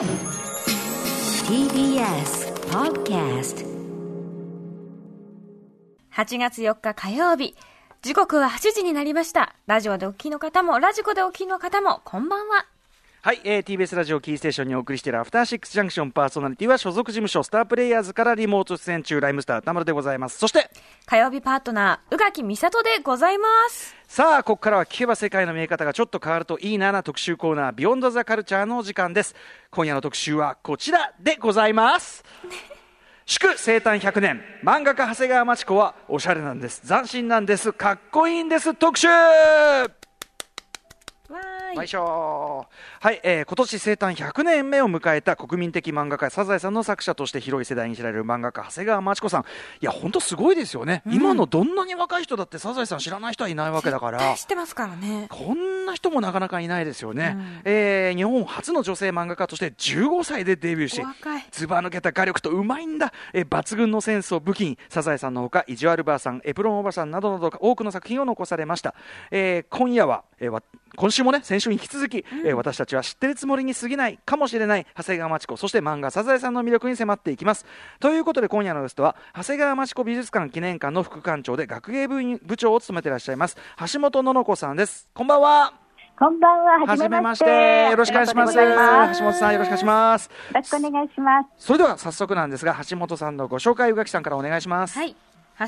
TBS Podcast 8月4日火曜日。時刻は8時になりました。ラジオでお聞きの方も、ラジコでお聞きの方も、こんばんは。はい、えー、TBS ラジオキーステーションにお送りしているアフターシックスジャンクションパーソナリティは所属事務所スタープレイヤーズからリモート出演中ライムスター田村でございます。そして、火曜日パートナー、宇垣美里でございます。さあ、ここからは聞けば世界の見え方がちょっと変わるといいなな特集コーナー、ビヨンドザカルチャーのお時間です。今夜の特集はこちらでございます。祝生誕100年漫画家長谷川町子はおしゃれなんです斬新なんですかっこいいんです特集い。よい。しょはい、えー今年生誕100年目を迎えた国民的漫画家サザエさんの作者として広い世代に知られる漫画家長谷川町子さん。いや本当すごいですよね、今のどんなに若い人だってサザエさん知らない人はいないわけだから。知ってますからね。こんな人もなかなかいないですよね、うん。えー日本初の女性漫画家として15歳でデビューしずば抜けた画力とうまいんだ、えー抜群のセンスを武器にサザエさんのほか意地悪ばあさんエプロンおばさんなどなど多くの作品を残されました、えー今夜は、えーわ今週もね先週に引き続き、えー私たちは知ってるつもりに過ぎないかもしれない長谷川町子そして漫画サザエさんの魅力に迫っていきますということで今夜のゲストは長谷川町子美術館記念館の副館長で学芸部員部長を務めていらっしゃいます橋本のの子さんですこんばんはこんばんは。はじめましてて。よろしくお願いします橋本さんよろしくお願いしますよろしくお願いします。それでは早速なんですが橋本さんのご紹介宇垣さんからお願いしますはい。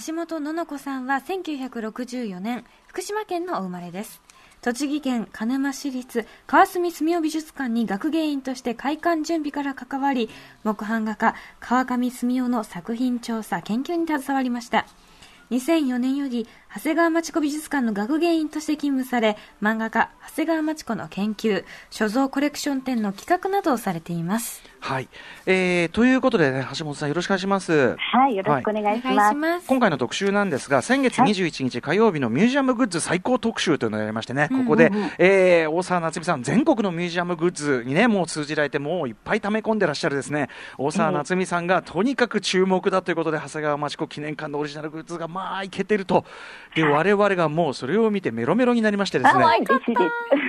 橋本のの子さんは1964年、福島県のお生まれです。栃木県鹿沼市立川澄住夫美術館に学芸員として開館準備から関わり、木版画家川上澄夫の作品調査、研究に携わりました。2004年より長谷川町子美術館の学芸員として勤務され、漫画家長谷川町子の研究、所蔵コレクション展の企画などをされています。はい、えー、ということで、ね、橋本さんよろしくお願いしますはい、よろしくお願いします。いします。今回の特集なんですが先月21日火曜日のミュージアムグッズ最高特集というのをやりましてね、ここで、えー大沢夏美さん全国のミュージアムグッズにねもう通じられてもういっぱい溜め込んでらっしゃるですね大沢夏美さんがとにかく注目だということで長谷川町子記念館のオリジナルグッズがまあいけてるとで我々がもうそれを見てメロメロになりましてです、ね嬉しいです。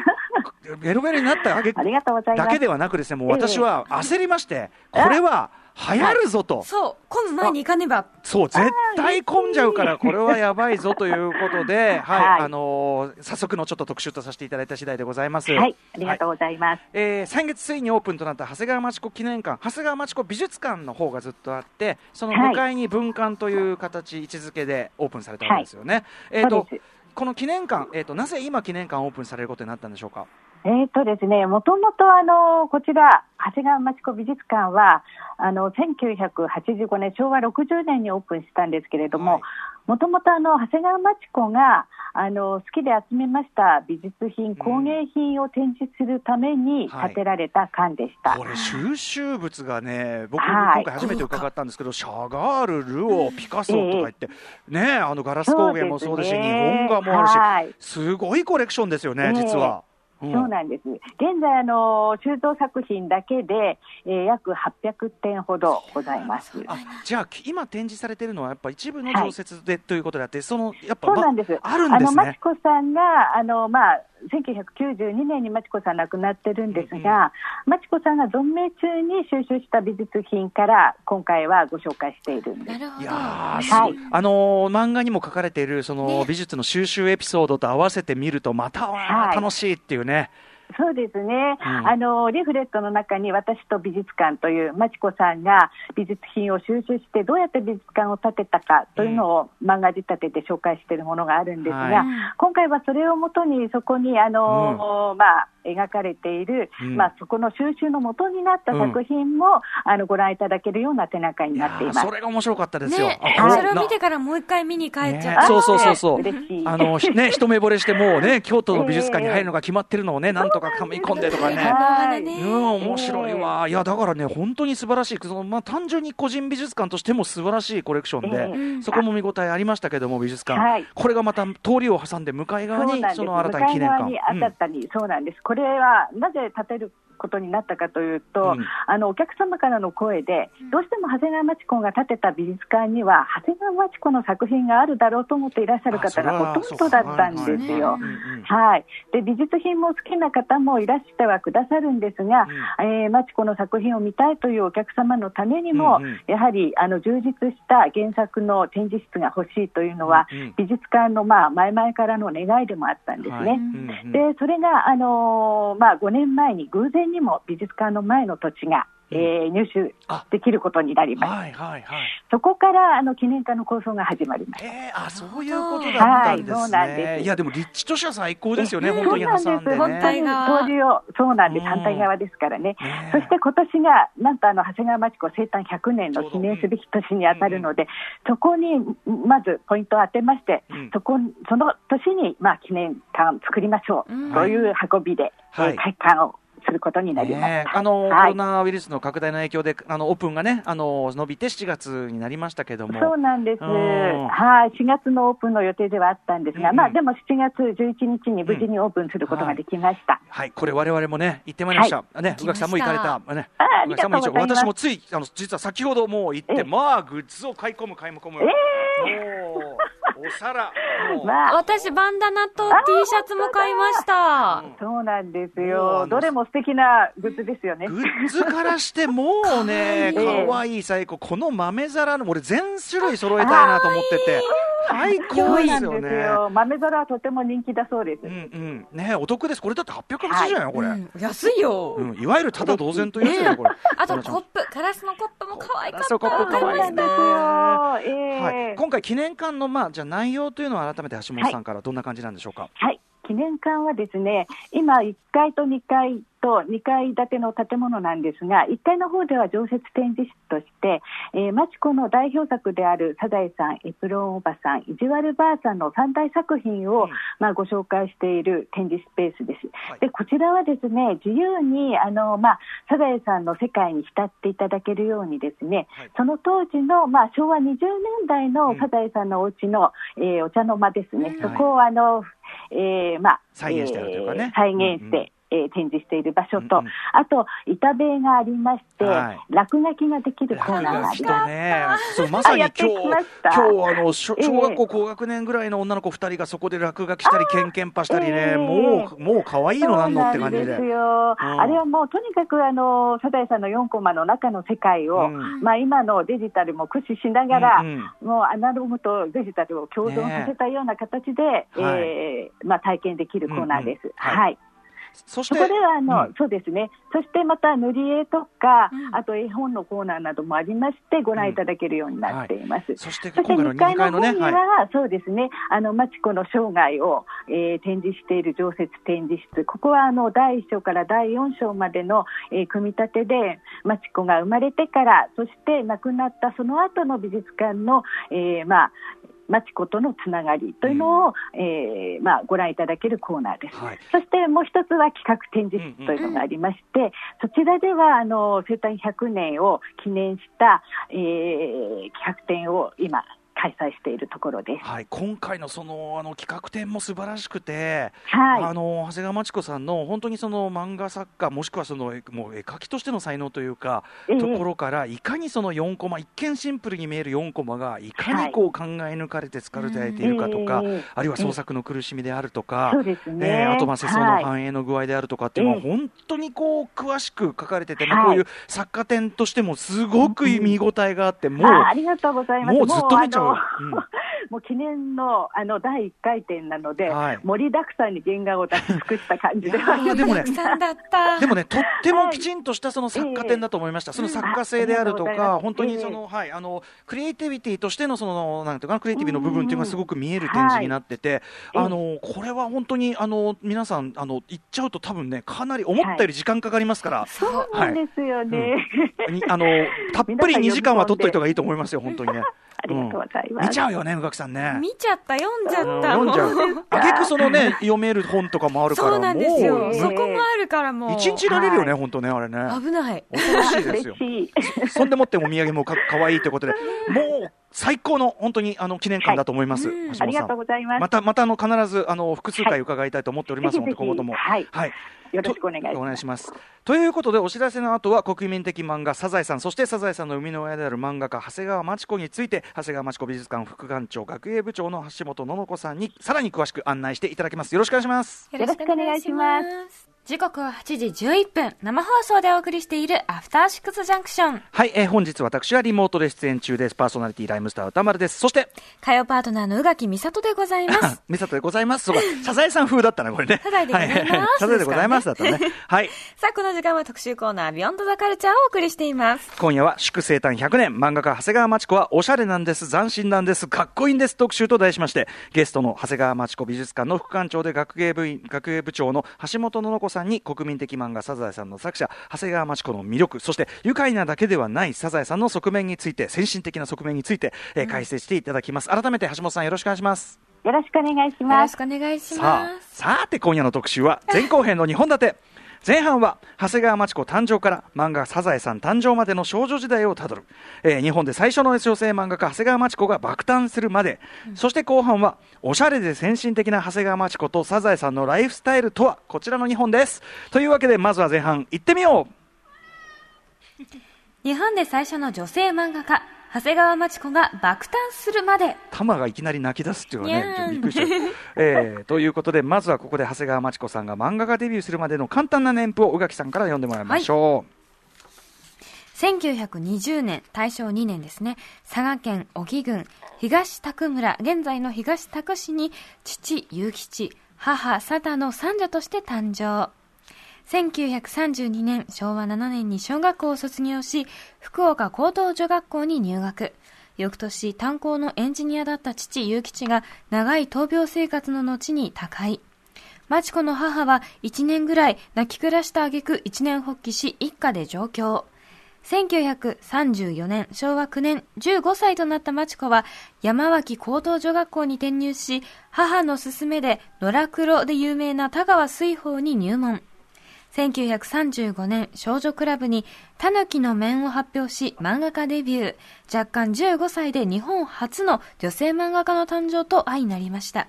メロメロになったあげ。だけではなくですねもう私は焦りましてこれは流行るぞと。そう、混む前に行かねば。そう、絶対混んじゃうから、これはやばいぞということで、はい、はいあのー早速のちょっと特集とさせていただいた次第でございます。はい、ありがとうございます。えー先月ついにオープンとなった長谷川町子記念館、長谷川町子美術館の方がずっとあって、その向かいに文館という形、位置づけでオープンされたわけですよね。えっ、とこの記念館、えっ、と、なぜ今記念館オープンされることになったんでしょうか？えっ、とですね、もともとあの、こちら、長谷川町子美術館は、あの、1985年、昭和60年にオープンしたんですけれどはい。も、もともとあの、長谷川町子が、あの、好きで集めました美術品、工芸品を展示するためにはい。建てられた館でした。これ収集物がね、僕、はい。今回初めて伺ったんですけど、シャガール、ルオー、ピカソとか言って、ね、あのガラス工芸もそうですし、す日ね本画もあるし、はい。すごいコレクションですよね、ええ実は。うんそうなんです。現在、あの、収蔵作品だけで、えー約800点ほどございます。あじゃあ、今展示されてるのは、やっぱ一部の常設で、ということであって、そのやっぱ、そうなんです。まあるんですあの、まちね。こさんが、あの、まあ、1992年にまちこさん亡くなってるんですが、まちこさんが存命中に収集した美術品から、今回はご紹介しているんです。なるほど。いやーすはい。あのー漫画にも書かれているその美術の収集エピソードと合わせて見るとまたはい。楽しいっていうね、そうですね、うん。あのリフレットの中に私と美術館というまちこさんが美術品を収集してどうやって美術館を建てたかというのを漫画仕立てで紹介しているものがあるんですが、はい。今回はそれをもとにそこにあの、まあ、描かれている、うん。まあ、そこの収集の元になった作品も、あのご覧いただけるような手中になっています。ーそ。れが面白かったですよ。ね。それを見てからもう一回見に帰っちゃね。う。そうそうそう。そうあのね一目惚れしてもうね京都の美術館に入るのが決まってるのをねなん。とか噛み込んでとかね。はい。うん、面白いわ、いやだからね、本当に素晴らしい、そのまあ、単純に個人美術館としても素晴らしいコレクションで、ええそこも見応えありましたけども、美術館、はい。これがまた通りを挟んで向かい側にその新たに記念館。そうなんです。これはなぜ建てることになったかというと、うん。あのお客様からの声で、どうしても長谷川町子が建てた美術館には、長谷川町子の作品があるだろうと思っていらっしゃる方がほとんどだったんですよ。うんうんはい、で美術品も好きな方もいらしてはくださるんですが、えー、マチコの作品を見たいというお客様のためにも、うんうん。やはりあの充実した原作の展示室が欲しいというのは、うんうん。美術館の、まあ、前々からの願いでもあったんですね。はい。うんうん。でそれが、あのーまあ、5年前に偶然にも美術館の前の土地が、えー入手あできることになりました。はいはいはい。そこからあの記念館の構想が始まりました。えー、あそういうことだったんですね。はいそうなんですいやでも立地としては最高ですよね。そう本当になんです。挟んでね。本当に当時を、そうなんです。うん反対側ですからね。ねそして今年が、なんとあの、長谷川町子生誕100年の記念すべき年に当たるので、そこに、まずポイントを当てまして、うんそこ、その年に、まあ、記念館作りましょう、うんという運びで、はいえー開館をすることになりました。ねあの、はいコロナウイルスの拡大の影響であのオープンがねあの伸びて7月になりましたけども。そうなんです。うんはい、4月のオープンの予定ではあったんですが、うんまあでも7月11日に無事にオープンすることができました。はい、これ我々もね行ってまいりました。ね、宇垣さんも行かれた。ね、ああ宇垣さんも私もついあの実は先ほどもう行って、ええまあグッズを買い込む買い込む。もうお皿。まあ私、バンダナと T シャツも買いました。そうなんですよ。のどれも素敵なグッズですよね。グッズからしてもうね、かわいい可愛い最高、この豆皿の、俺、全種類揃えたいなと思ってて、最高ですよね。よ。豆皿はとても人気だそうです。うんうん、ねお得です、これだって880円よ、これ、うん安いよ。うん、いわゆるただ同然というやつこれ。あと、コップ、ガラスのコップも可愛かった。そうコップ可愛いねはい、今回、記念館の、まあ、じゃあ内容というのは、改めて橋本さんからどんな感じなんでしょうか？はい。記念館はですね、今1階と2階と2階建ての建物なんですが、1階の方では常設展示室として、えー、マチコの代表作であるサザエさん、エプロンおばさん、意地悪ばあさんの3大作品を、うん。まあ、ご紹介している展示スペースです。はい。でこちらはですね自由にあの、まあ、サザエさんの世界に浸っていただけるようにですね、はい。その当時の、まあ、昭和20年代うん。のサザエさんのお家の、えーお茶の間ですね、うんそこをあの、えーまあ、再現してあるというかね。えー再現して、えー展示している場所と、うんうん。あと板塀がありまして、はい。落書きができるコーナーがあります。とね、そうまさにあやって今日きました。今日あの小学校高学年ぐらいの女の子2人がそこで落書きしたり、けんけんぱしたりね、ええ。もうもう可愛いのなんのって感じで。です。よ、うん。あれはもうとにかくあのサザエさんの4コマの中の世界を、うん。まあ、今のデジタルも駆使しながら、うんうん。もうアナログとデジタルを共存させたような形で、えーまあ、体験できるコーナーです。うんうん。はい。はいそしこではあの、うん。そうですね、そしてまた塗り絵とか、うん。あと絵本のコーナーなどもありまして、ご覧いただけるようになっています。そしてそしての2 2階階のね、の方には、はい、そうですね、あの、マチコの生涯を、えー展示している常設展示室。ここは、あの、第1章から第4章までの、えー組み立てで、マチコが生まれてから、そして亡くなったその後の美術館の、えーまあ、マチコとのつながりというのを、えーまあ、ご覧いただけるコーナーです。はい。そしてもう一つは企画展示室というのがありまして、そちらではあの生誕100年を記念した、えー企画展を今、開催しているところです。はい、今回のそのあの企画展も素晴らしくて、はい、あの長谷川町子さんの本当にその漫画作家もしくはそのえもう絵描きとしての才能というか、ええ。ところからいかにその4コマ一見シンプルに見える4コマがいかにこう考え抜かれて作られているかとか、ええあるいは創作の苦しみであるとか、そうですね。えーあとまあ世相のはい。繁栄の具合であるとかっていうのはええ。本当にこう詳しく書かれてて、こういう作家展としてもすごく見応えがあって、もうあありがとうございます。もうずっと見ちゃう もう記念のあの第1回展なので、はい。盛りだくさんに原画を出し尽くした感じでいやーでもね。でもね、とってもきちんとしたその作家展だと思いました、その作家性であるとか、うんあ本当にその、はい、あのクリエイティビティとしてのそのなんていうかな、クリエイティビの部分っていうのがすごく見える展示になってて、はい。あのこれは本当にあの皆さんあの行っちゃうと多分ね、かなり思ったより時間かかりますから。そうなんですよね。にあのたっぷり2時間は取っといた方がいいと思いますよ、本当にね。ありがとうございうんます。見ちゃうよね、宇垣さんね。見ちゃった、読んじゃった。読んじゃもう。あげくそのね、読める本とかもあるから、そうなんですよ。もうそこもあるからもう。一日いられるよね、はい本当ね、あれね。危ない。恐ろしいですよ。そんでもってお土産もか 可愛いということで、もう最高の本当にあの記念館だと思います、ありがとうございます。またまたあの必ずあの複数回伺いたいと思っておりますので、今後ともはいはいよろしくお願いしますとお願いします。ということでお知らせの後は国民的漫画サザエさんそしてサザエさんの生みの親である漫画家長谷川町子について長谷川町子美術館副館長学芸部長の橋本のの子さんにさらに詳しく案内していただきます。よろしくお願いします。よろしくお願いします時刻は8時11分、生放送でお送りしているアフターシックスジャンクション。はい、えー本日私はリモートで出演中です。パーソナリティライムスター歌丸です。そして火曜パートナーの宇垣美里でございます。美里でございます。そうか、サザエさん風だったなこれね。サザエでございますはサザエでございますだったね。はい。さあ、この時間は特集コーナー、ビヨンドザカルチャーをお送りしています。今夜は祝生誕100年漫画家長谷川町子はおしゃれなんです斬新なんですかっこいいんです特集と題しましてゲストの長谷川町子美術館の副館長で学芸部員学芸部長の橋本のの子さんに国民的漫画サザエさんの作者長谷川町子の魅力そして愉快なだけではないサザエさんの側面について先進的な側面について、えー解説していただきます改めて橋本さんよろしくお願いしますよろしくお願いしよろますし。くお願いしさあます。さて今夜の特集は前後編の2本立て前半は長谷川町子誕生から漫画「サザエさん」誕生までの少女時代をたどる、えー日本で最初の女性漫画家長谷川町子が爆誕するまで、そして後半はおしゃれで先進的な長谷川町子とサザエさんのライフスタイルとはこちらの2本です。というわけでまずは前半行ってみよう。日本で最初の女性漫画家、長谷川町子が爆誕するまで。玉がいきなり泣き出すっていうのはね、びっくりしちゃう。えーということで、まずはここで長谷川町子さんが漫画家デビューするまでの簡単な年譜を宇垣さんから読んでもらいましょ1920年、大正2年ですね、佐賀県小木郡東宅村、現在の東宅市に父、雄吉、母、佐田の三女として誕生。1932年、昭和7年に小学校を卒業し、福岡高等女学校に入学。翌年、炭鉱のエンジニアだった父、雄吉が長い闘病生活の後に他界。町子の母は1年ぐらい泣き暮らした挙句一年発起し一家で上京。1934年、昭和9年、15歳となった町子は山脇高等女学校に転入し、母の勧めで野良黒で有名な田川水宝に入門。1935年、少女クラブに、タヌキの面を発表し、漫画家デビュー。若干15歳で日本初の女性漫画家の誕生と相なりました。う。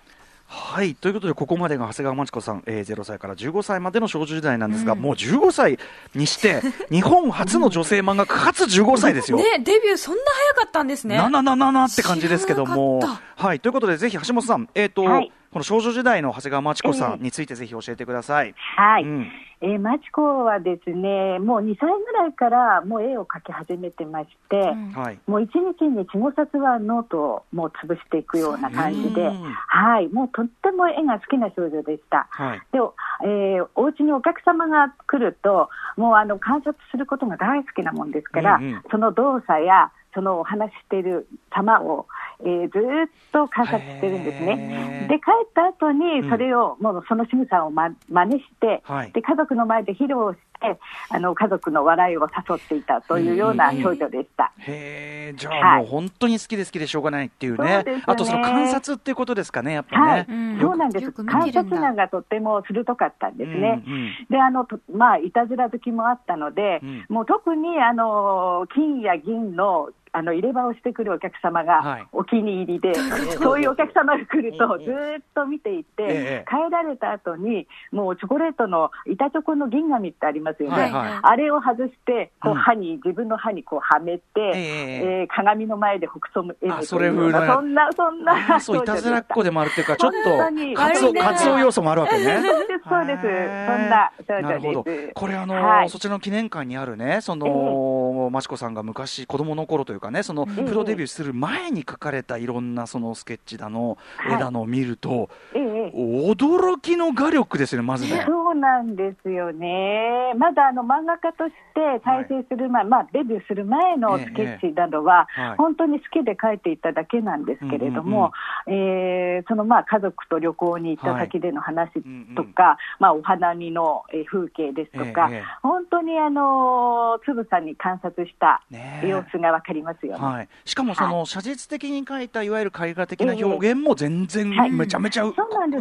はい。ということで、ここまでが長谷川町子さん、えー、0歳から15歳までの少女時代なんですが、もう15歳にして、日本初の女性漫画家、かつ15歳ですよ。ね、デビューそんな早かったんですね。なななななって感じですけども。はい。ということで、ぜひ橋本さん、えっ、と、はいこの少女時代の長谷川町子さんについてぜひ教えてください。はい。うん。えー、マチコはですね、もう2歳ぐらいからもう絵を描き始めてまして、うんはい。もう一日に4、5冊はノートをもう潰していくような感じで、うんはい、もうとっても絵が好きな少女でした。はい。で、えー、お家にお客様が来ると、もうあの観察することが大好きなもんですから、うんうんその動作や、そのお話ししている様を、えーずーっと観察してるんです。ねで、帰った後に、それを、もうその仕草をま真似して、はいで、家族の前で披露して、あの、家族の笑いを誘っていたというような少女でした。へえ、じゃあはいもう本当に好きで好きでしょうがないっていうね。そうねあとその観察っていうことですかね、やっぱね。はい、うんそうなんですよく。見観てるんだ察眼がとっても鋭かったんですね。うんうんで、あの、とまあ、いたずら好きもあったので、うんもう特に、あの、金や銀の、あの入れ歯をしてくるお客様はい。がお気に入りで、そういうお客様が来ると、ずーっと見ていて、ええ帰られた後に、もうチョコレートの板チョコの銀紙ってありますよね。はいはい。あれを外して、こううん。歯に、自分の歯にこうはめて、えええー鏡の前で北総むあそれ風な。そんな、そんな。そう、いたずらっ子でもあるっていうか、ちょっと、カツオ、カツオ要素もあるわけね。そうです、そうです。そんな少なるほど。女です。。これあの、はい。そちらの記念館にあるね、その、まちこさんが昔、子供の頃というかね、その、ええプロデビューする前に描かれたいろんなそのスケッチだの、はい。絵だのを見ると、ええ驚きの画力ですよね、まずね。そうなんですよね。まだあの漫画家として再生する前、まあデビューする前のスケッチなどは、本当に好きで描いていただけなんですけれども、えーそのまあ家族と旅行に行った先での話とか、まあお花見のえー風景ですとか、ええ本当にあのつぶさに観察した様子がわかりますよね。はい、しかもその写実的に描いたいわゆる絵画的な表現も全然はい。めちゃめちゃう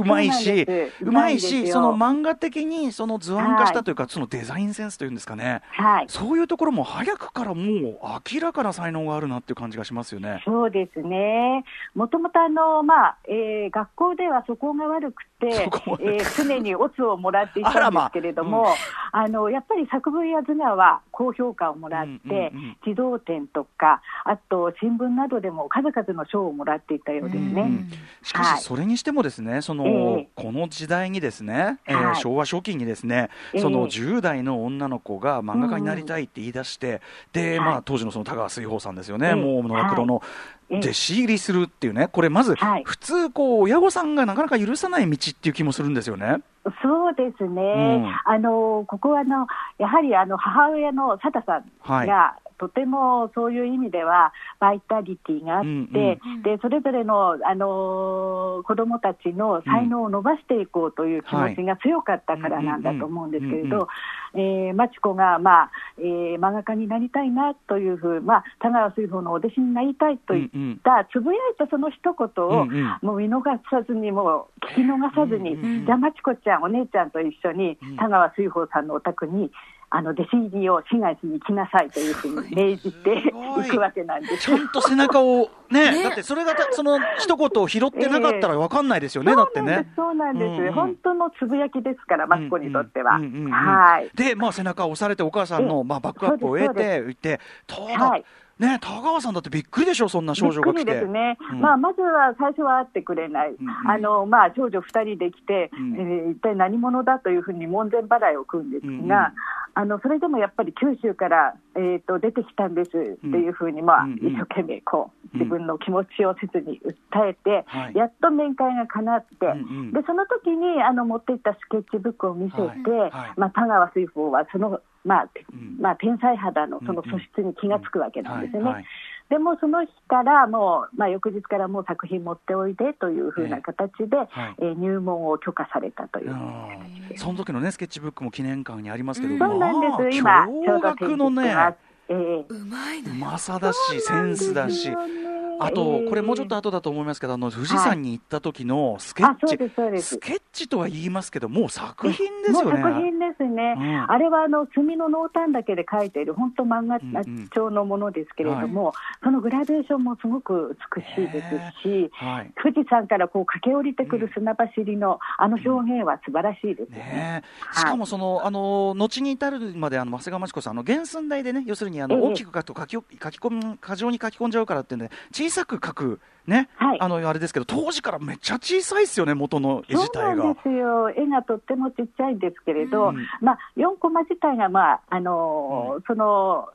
まいしそうまいしその漫画的にその図案化したというか、そのデザインセンスというんですかね。はい。そういうところも早くからもう明らかな才能があるなっていう感じがしますよね。そうですね。もともとあの、まあ、えー学校では素行が悪くて、えー常にオツをもらっていたんですけれども、あの、やっぱり作文や図画は高評価をもらって、児童展とか、あと新聞などでも数々の賞をもらっていたようですね。うんしかはい。し、それにしてもですね、その、ええこの時代にですね、えーはい。昭和初期にですね、ええ。その10代の女の子が漫画家になりたいって言い出して、で、はい。まあ、当時のその田川水宝さんですよね、ええ。もう野良黒の、ええ。弟子入りするっていうね、これ、まず、はい。普通、こう、親御さんがなかなか許さない道っていう気もするんですよね。そうですね、うん。あのここはあのやはりあの母親の佐田さんはい。が、とてもそういう意味ではバイタリティがあって、うんうん。でそれぞれの、あの子どもたちの才能を伸ばしていこうという気持ちが強かったからなんだと思うんですけれど、えー、マチコが、まあえー漫画家になりたいなというふう、まあ、田川水宝のお弟子になりたいといった、つぶやいたその一言を、うんうん。もう見逃さずに、もう聞き逃さずに、うんじゃあ、まちこちゃん、お姉ちゃんと一緒にうん、田川水宝さんのお宅に、あの弟子入りを4月に来なさいというふうに命じていいくわけなんです。ちゃんと背中をね、ね。だってそれがたその一言を拾ってなかったら分かんないですよね、だってね。そうなんです、うんうん。本当のつぶやきですから、マチコにとっては。で、まあ、背中を押されて、お母さんの、まあ、バックアップを得て、いて、ただ、はいね、田川さんだってびっくりでしょ、そんな少女が来て。ですね、うん。まあ、まずは最初は会ってくれない、ん。うん。あのまあ、長女2人で来て、うん。えー一体何者だというふうに門前払いを組んですが、うんうん。あのそれでもやっぱり九州から、えー、と出てきたんですっていうふうに、まあうんうん。一生懸命こううん。自分の気持ちを切に訴えて、はい。やっと面会が叶って、うんうん。でその時にあの持っていったスケッチブックを見せて、はい。はい。まあ、田川水宝はその、まあうん。まあ、天才肌のその素質に気がつくわけなんですよね。はい。はいでもその日からもう、まあ、翌日からもう作品持っておいでというふうな形で、はい。えー入門を許可されたという。うんその時のね、スケッチブックも記念館にありますけど、うんそうなんです、まあ今、ちょうど驚愕のね、えーうまいのうよ。まさだし、センスだし。あえと、ーこれもうちょっと後だと思いますけど、あの富士山に行った時のスケッあそうチですそうで、す。スケッチとは言いますけど、もう作品ですよね。もう作品ですね、うん。あれはあの墨の濃淡だけで描いている本当漫画うんうん調のものですけれども、そのグラデーションもすごく美しいですし、はい。富士山からこう駆け下りてくる砂走りのあの表現は素晴らしいですよね。ねしかもその、あの後に至るまであの長谷川真知子さんあの原寸大でね要するにあのええ大きく書くと書き書き込み過剰に書き込んじゃうからっていうんで小さく書くね、はい。あのあれですけど当時からめっちゃ小さいですよね元の絵自体が。そうなんですよ、絵がとってもちっちゃいんですけれど、うん。まあ、4コマ自体が、まああのーその、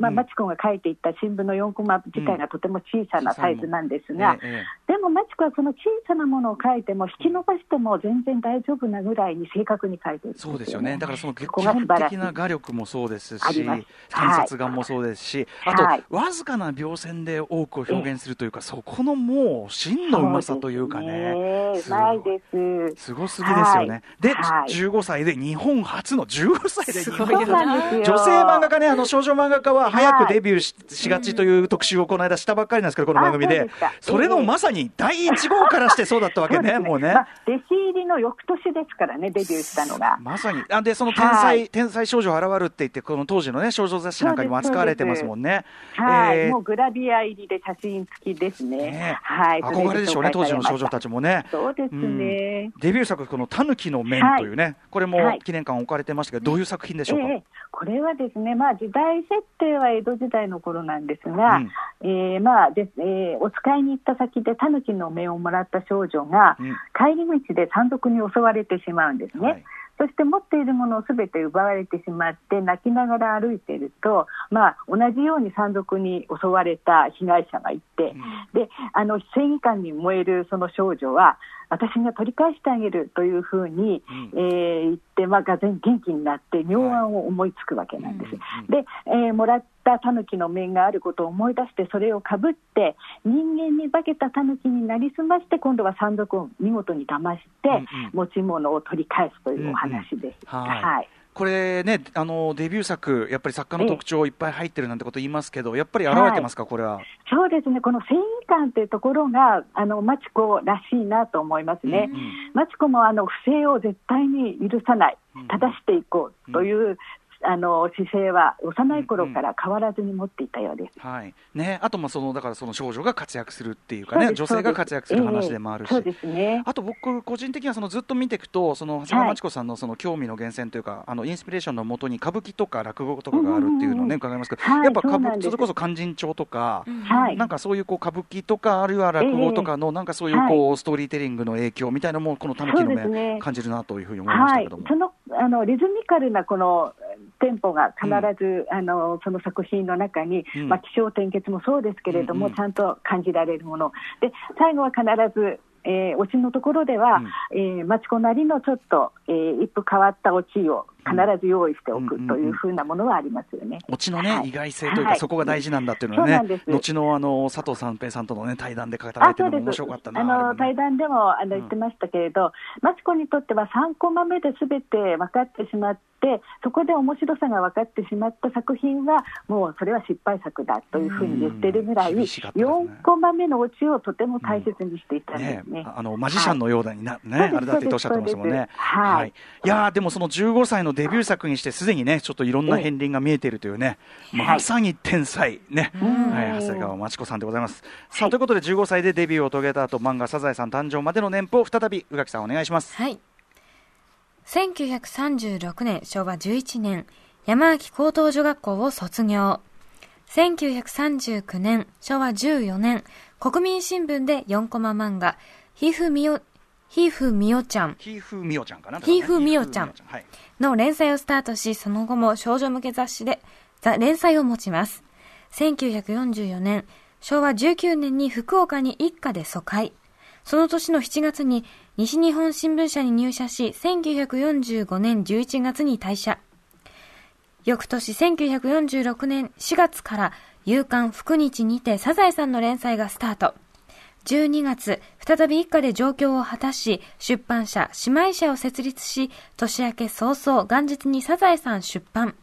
まあ、うん。マチコが書いていった新聞の4コマ自体がとても小さなサイズなんですが、ええでもマチコはその小さなものを書いても、引き伸ばしても全然大丈夫なぐらいに正確に書いてる。そうですよね。だからその基本的な画力もそうですし観察眼もそうですし、あと、はい。わずかな描線で多くを表現するというか、そこのもう真のうまさというかね。すねうまいです。すごすぎですよね。はい。で、はい。15歳で日本初の15歳で日本すごいそうなんですよ。女性漫画家ね、あの少女漫画家は早くデビューし,、しがちという特集をこの間したばっかりなんですけど、この番組であそれのまさに第1号からしてそうだったわけね、もうねま。あ弟子入りの翌年ですからね、デビューしたのが。まさに、あでその天才、はい天才少女現るって言って、この当時のね、少女雑誌なんかにも扱われてますもんね。はい、えーもうグラビア入りで写真付きですね。ねはい、憧れでしょうね、当時の少女ち。たちもね。そうですね。デビュー作、このタヌキの面というね、これもはい記念館置かれてましたけど、どういう作品でしょうか？ええ、これはですね、まあ、時代設定は江戸時代の頃なんですが、うん。えーまあですえーお使いに行った先でタヌキの面をもらった少女が、うん。帰り道で山賊に襲われてしまうんですね。はいそして持っているものをすべて奪われてしまって泣きながら歩いていると、まあ、同じように山賊に襲われた被害者がいて、であの正義感に燃えるその少女は私が取り返してあげるというふうに、うん。えー言って、まあ、がぜん元気になって妙案を思いつくわけなんです。うん。うん。で、えーもらったタヌキの面があることを思い出してそれをかぶって人間に化けたタヌキになりすまして今度は山賊を見事に騙して、うんうん。持ち物を取り返すというお話です。はい。はい。これね、あのデビュー作、やっぱり作家の特徴いっぱい入ってるなんてこと言いますけど、やっぱり現れてますか、これは。そうですね、この繊維感というところが、あのマチコらしいなと思いますね。うんうん。マチコもあの不正を絶対に許さない、正していこうという、あの姿勢は幼い頃から変わらずに持っていたようです。はい。ね、あとまあそのだからその少女が活躍するっていうかね女性が活躍する話でもあるし、そうです。ね。あと僕個人的にはそのずっと見ていくとその長谷川町子さんのその興味の源泉というか、あのインスピレーションのもとに歌舞伎とか落語とかがあるっていうのをね、うんうんうん伺いますけど、はい。やっぱ歌舞それこそ勧進帳とか、はい。なんかそういうこう歌舞伎とかあるいは落語とかのなんかそういうこうストーリーテリングの影響みたいなのもこのたぬきのそうですね。目感じるなというふうに思いましたはいけども、。そのあのリズミカルなこのテンポが必ず、あのその作品の中に、うん。まあ、気象転結もそうですけれども、うんうん。ちゃんと感じられるもの、で最後は必ず、えー、オチのところでは、えー、マチコなりのちょっと、えー、一風変わったオチを必ず用意しておくうんというふうなものはありますよね。オチのね、はい。意外性というか、はい。そこが大事なんだっていうのはね後のあの佐藤三平さんとのね対談で語られてるのも面白かったな。ああれもね。の対談でもあの言ってましたけれど、マチコにとっては3コマ目で全て分かってしまって、そこで面白さが分かってしまった作品は、もうそれは失敗作だというふうに言ってるぐらい、ね4コマ目のオチをとても大切にしていたんでねすね。あのマジシャンのようだにな、ね、そうですあれだって言っておっしゃってましたもんねそうです。はいいやーでもその15歳のデビュー作にして、すでにね、ちょっといろんな片鱗が見えているというね、えまさに天才、ね、うんはい、長谷川町子さんでございます。さあ、ということで、15歳でデビューを遂げた後、漫画サザエさん誕生までの年俸を再び、宇垣さんお願いします。はい。1936年、昭和11年、山脇高等女学校を卒業。1939年、昭和14年、国民新聞で4コマ漫画、ひふみお、ひふみおちゃんひーふーみおちゃんかな？ひーふーみおちゃん。の連載をスタートし、その後も少女向け雑誌でざ連載を持ちます。1944年、昭和19年に福岡に一家で疎開。その年の7月に西日本新聞社に入社し、1945年11月に退社。翌年1946年4月から夕刊福日にてサザエさんの連載がスタート。12月、再び一家で上京を果たし、出版社、姉妹社を設立し、年明け早々、元日にサザエさん出版。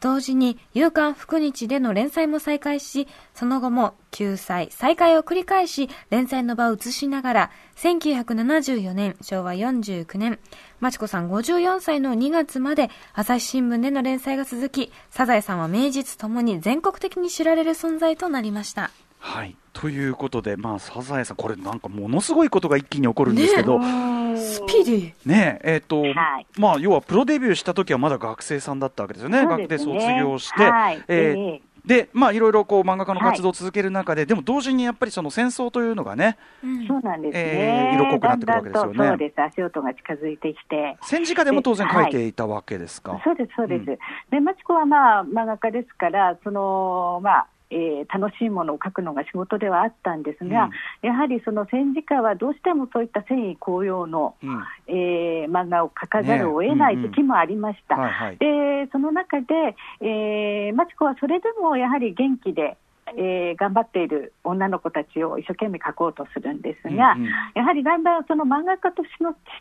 同時に、夕刊福日での連載も再開し、その後も救済、再開を繰り返し、連載の場を移しながら、1974年、昭和49年、まちこさん54歳の2月まで、朝日新聞での連載が続き、サザエさんは名実ともに全国的に知られる存在となりました。はい。ということで、まあ、サザエさん、これなんかものすごいことが一気に起こるんですけど、スピーディー。ねえ、えっ、と、はいまあ、要はプロデビューした時はまだ学生さんだったわけですよね。学でそうですね卒業して、はいえーええで、まあ、いろいろこう漫画家の活動を続ける中で、でも同時にやっぱりその戦争というのがね、うんそうなんですえね。ー色濃くなってくるわけですよねだんだんとそうです。足音が近づいてきて。戦時下でも当然書いていたわけですか。そうです、そうです。うんで、マチコはまあ、漫画家ですから、その、まあ、えー楽しいものを書くのが仕事ではあったんですが、やはりその戦時下はどうしてもそういった繊維紅葉の、うんえー漫画を描かざるを得ない時期もありました。はいはい。でその中で、えー、マチコはそれでもやはり元気で、えー頑張っている女の子たちを一生懸命描こうとするんですが、うんうん。やはりだんだんその漫画家とし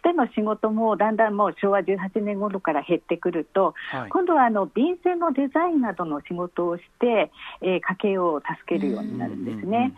ての仕事もだんだんもう昭和18年頃から減ってくると、はい。今度はあの便箋のデザインなどの仕事をして、えー家計を助けるようになるんですね。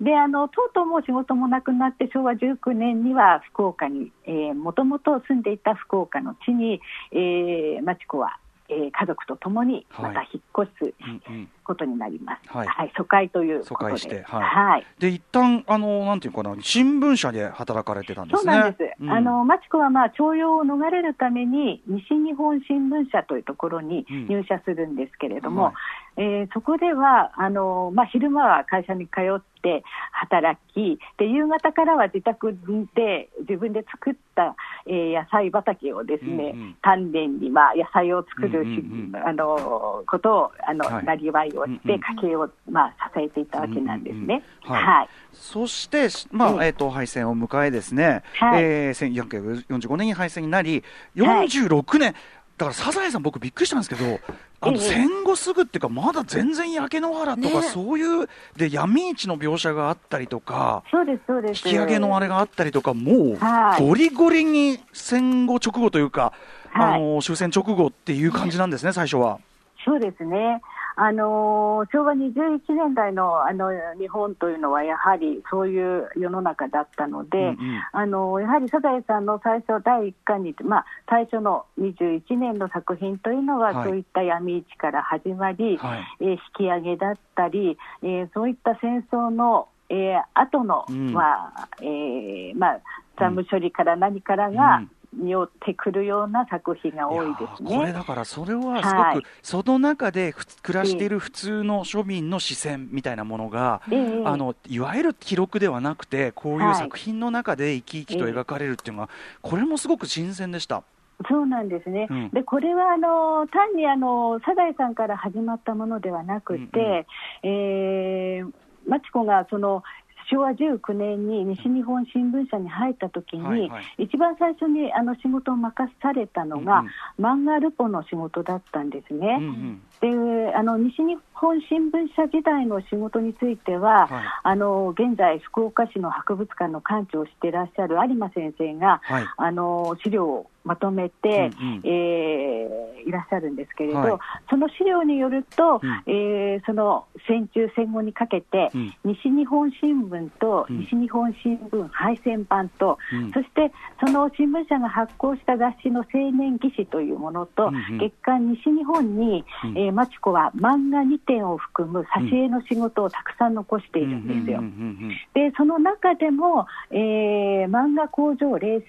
であのとうとうもう仕事もなくなって昭和19年には福岡にもともと住んでいた福岡の地に、えー、マチコは、えー家族と共にまた引っ越すうんうんことになります。はい疎開という疎ことで。開して、はい。はいで、一旦、あの、なんていうかな、新聞社で働かれてたんですね。そうなんです。うんあのマチコはまあ徴用を逃れるために西日本新聞社というところにうん入社するんですけれども、はいえーそこではあのまあ昼間は会社に通って働き、で夕方からは自宅で自分で作った、えー野菜畑をですね、うんうん。丹田にまあ野菜を作るし、うんうんうん。あのことをあの、はい。なりわいをして家計をまあ支えていたわけなんですね。うんうんうん。はい。そして、まあ、うんえっ、と、敗戦を迎えですね、はい。えー、1945年に敗戦になり、はい46年、だからサザエさん、僕、びっくりしたんですけど、あ戦後すぐっていうか、まだ全然焼け野原とか、ねそういう、で、闇市の描写があったりとか、そうですそうです。引き上げのあれがあったりとか、もう、はいゴリゴリに戦後直後というか、はいあの終戦直後っていう感じなんですね、最初は。そうですね。あのー昭和21年代のあの日本というのは、やはりそういう世の中だったので、うんうん。あのーやはりサザエさんの最初、第1巻に、まあ、最初の21年の作品というのは、はい。そういった闇市から始まり、はい。えー引き上げだったり、えーそういった戦争の、えー後の、うん。まあえーまあ、残務処理から何からが、によってくるような作品が多いですね。これだからそれはすはい。ごくその中で暮らしている普通の庶民の視線みたいなものが、ええあのいわゆる記録ではなくてこういうはい。作品の中で生き生きと描かれるっていうのは、これもすごく新鮮でした。そうなんですね、うん。でこれはあの単にあのサザエさんから始まったものではなくて、えーマチコがその昭和19年に西日本新聞社に入った時に、はいはい。一番最初にあの仕事を任されたのが、漫画ルポの仕事だったんですね。うんうんであの西日本新聞社時代の仕事については、はい。あの現在、福岡市の博物館の館長をしていらっしゃる有馬先生が、はい。あの資料をまとめて、うんうん。えーいらっしゃるんですけれど、はい。その資料によると、うん。えーその戦中戦後にかけて、うん。西日本新聞とうん。西日本新聞配線版と、うん。そしてその新聞社が発行した雑誌の青年技師というものと、うんうん。月刊西日本に、うん。えーマチコは漫画2点を含む挿絵の仕事をたくさん残しているんですよ。うんうんうんでその中でも、えー漫画工場例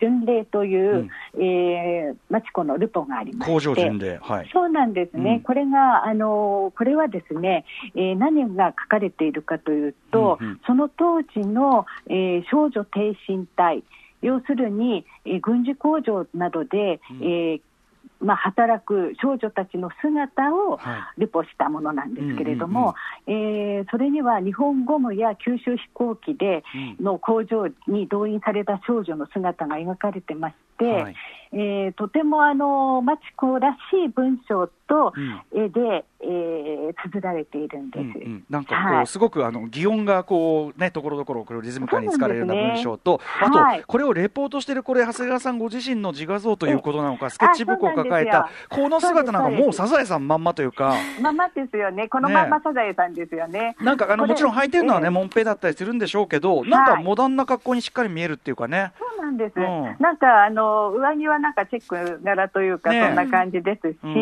巡礼という、えーマチコのルポがありまして。はい。そうなんですね、うん。これが、あのこれはですね、えー何が書かれているかというと、うんうん。その当時の、えー少女挺身隊、要するに、えー軍事工場などで、うん。えーまあ、働く少女たちの姿をはルポしたものなんですけれども、えーそれには日本ゴムや九州飛行機でうん。の工場に動員された少女の姿が描かれてまして、はい。えーとてもあのマチコらしい文章とうん。絵で、えー綴られているんです。うんうん、なんかこう、はい。すごくあの擬音がこうねところどころこれをリズム感に使われるような文章と、あと、はい。これをレポートしてるこれ長谷川さんご自身の自画像ということなのか、スケッチブックを抱えたこの姿なんかもうサザエさんまんまというか。ままですよね、このまんまサザエさんですよね。なんかあのもちろん履いてるのはね、ええ。モンペだったりするんでしょうけど、なんかはいモダンな格好にしっかり見えるっていうかね。そうなんです、うん。なんかあの上着はなんかチェック柄というか、そんな感じですし、うん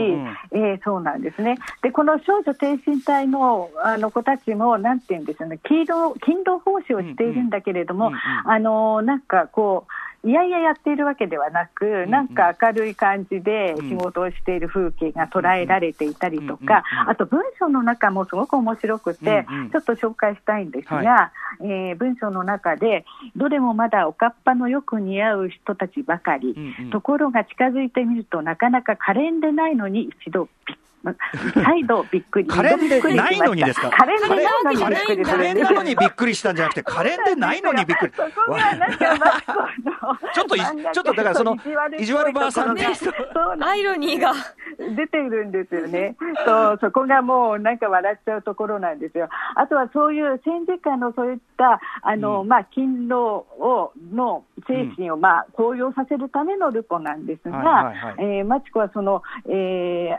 うんえーそうなんですね、でこの少女挺身隊のあの子たちも、なんていうんですよね、勤労勤労奉仕をしているんだけれども、うんうんあのなんかこう、いやいややっているわけではなく、んなんか明るい感じでうん。仕事をしている風景が捉えられていたりとかあと文章の中もすごく面白くて、ちょっと紹介したいんですが、はえー文章の中で、どれもまだおかっぱのよく似合う人たちばかり、ところが近づいてみると、なかなか可憐でないのに一度びっ再度びっくり。可憐でないのにですか？可憐でないのにびっくりなのにびっくりしたんじゃなくて、可憐でないのにびっくり。ちょっとちょっとだからその意地悪ばあさんアイロニーが。出ているんですよね。そう、そこがもうなんか笑っちゃうところなんですよ。あとはそういう戦時下のそういった、あの、うんまあ、勤労を、の精神を、まあ、高揚させるためのルポなんですが、えーマチコはその、えー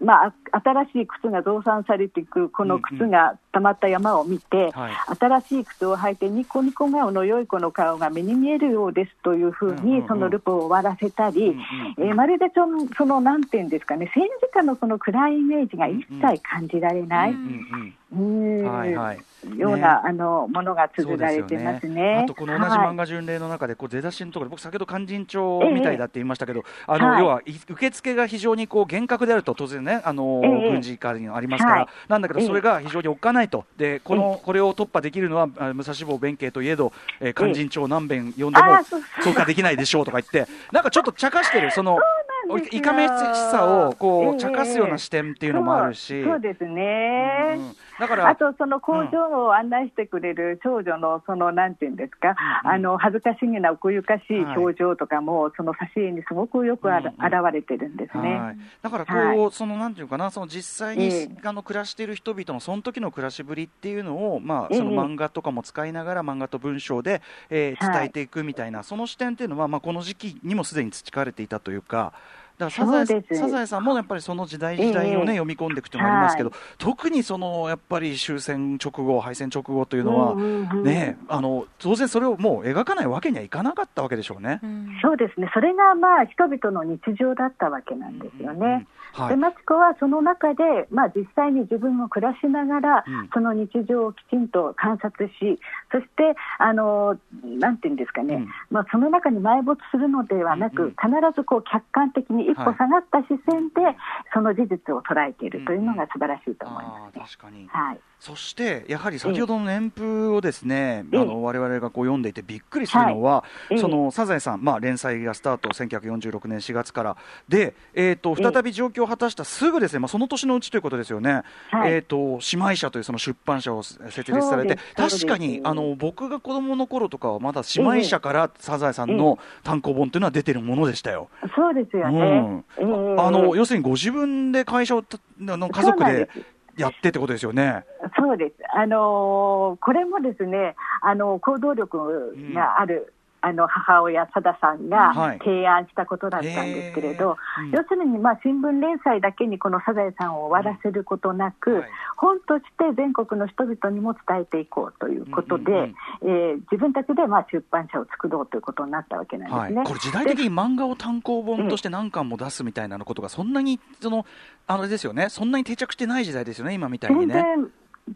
まあ、あ新しい靴が増産されていくこの靴が溜まった山を見て、はい。新しい靴を履いてニコニコ顔の良い子の顔が目に見えるようですというふううんうんうん。にそのルポを終わらせたり、うんうんえーまるでそのそのなんていうんですかね戦時下のその暗いイメージが一切感じられない、うんうんうーんはいはい。ような、あのものが綴られてますね。あとこの同じ漫画巡礼の中でこう出だしのところ、僕先ほど勧進帳みたいだって言いましたけど、あのはい。要はい受付が非常にこう厳格であると当然ねあの、ええ。軍事化にありますから、はい。なんだけどええ。それが非常におっかないと。でこのこれを突破できるのはあ武蔵坊弁慶といえど、えー、勧進帳何遍読んでもそう。かできないでしょうとか言ってなんかちょっと茶化してるその いかめしさをこうええ。茶化すような視点っていうのもあるし、そう。そうですね。うんだからあと、その工場を案内してくれる少女の、その、なんていうんですか、うん。うんあの、恥ずかしげな奥ゆかしいはい表情とかも、その挿絵にすごくよくあら、うん。うん現れてるんですね。はい、だからこう、はい。そのなんていうかな、その実際に、ええあの暮らしている人々のその時の暮らしぶりっていうのを、まあ、ええ。その漫画とかも使いながら、漫画と文章で、えーはい。伝えていくみたいな、その視点っていうのは、まあ、この時期にもすでに培われていたというか。だからサザエさんもやっぱりその時代時代をね、ええ。読み込んでいくっていうのがありますけど、は特にそのやっぱり終戦直後、敗戦直後というのは、うんうんうんね、あの当然それをもう描かないわけにはいかなかったわけでしょうね。うん。そうですね。それが、まあ、人々の日常だったわけなんですよね。うんうん。うんはい。で、マチコはその中で、まあ、実際に自分も暮らしながら、うん。その日常をきちんと観察し、そして、あの、なんていうんですかね、うん。まあ、その中に埋没するのではなく、うんうん。必ずこう客観的に一歩はい下がった視線で、その事実を捉えているというのが素晴らしいと思いあますね。ー確かにはい。そして、やはり先ほどの年譜をですね、ええあの我々がこう読んでいてびっくりするのは、ええそのサザエさん、まあ、連載がスタート、1946年4月から、で、えー、と再び上京を果たしたすぐですね、まあ、その年のうちということですよね、はい。えー、と姉妹社というその出版社を設立されて確かにあの僕が子供の頃とかは、まだ姉妹社からサザエさんの単行本というのは出てるものでしたよ。そうですよね。ええあの要するにご自分で会社をの家族でやってってことですよね。そうです。あのーこれもですね、あの行動力がある、あの母親、さださんがはい。提案したことだったんですけれど、へー。うん要するに、まあ、新聞連載だけにこのサザエさんを終わらせることなく、うんはい。本として全国の人々にも伝えていこうということで、うんうんえー自分たちでまあ出版社を作ろうということになったわけなんですね。はい、これ時代的に漫画を単行本として何巻も出すみたいなことがそんなにそのあれですよね。そんなに定着してない時代ですよね今みたいに全ね。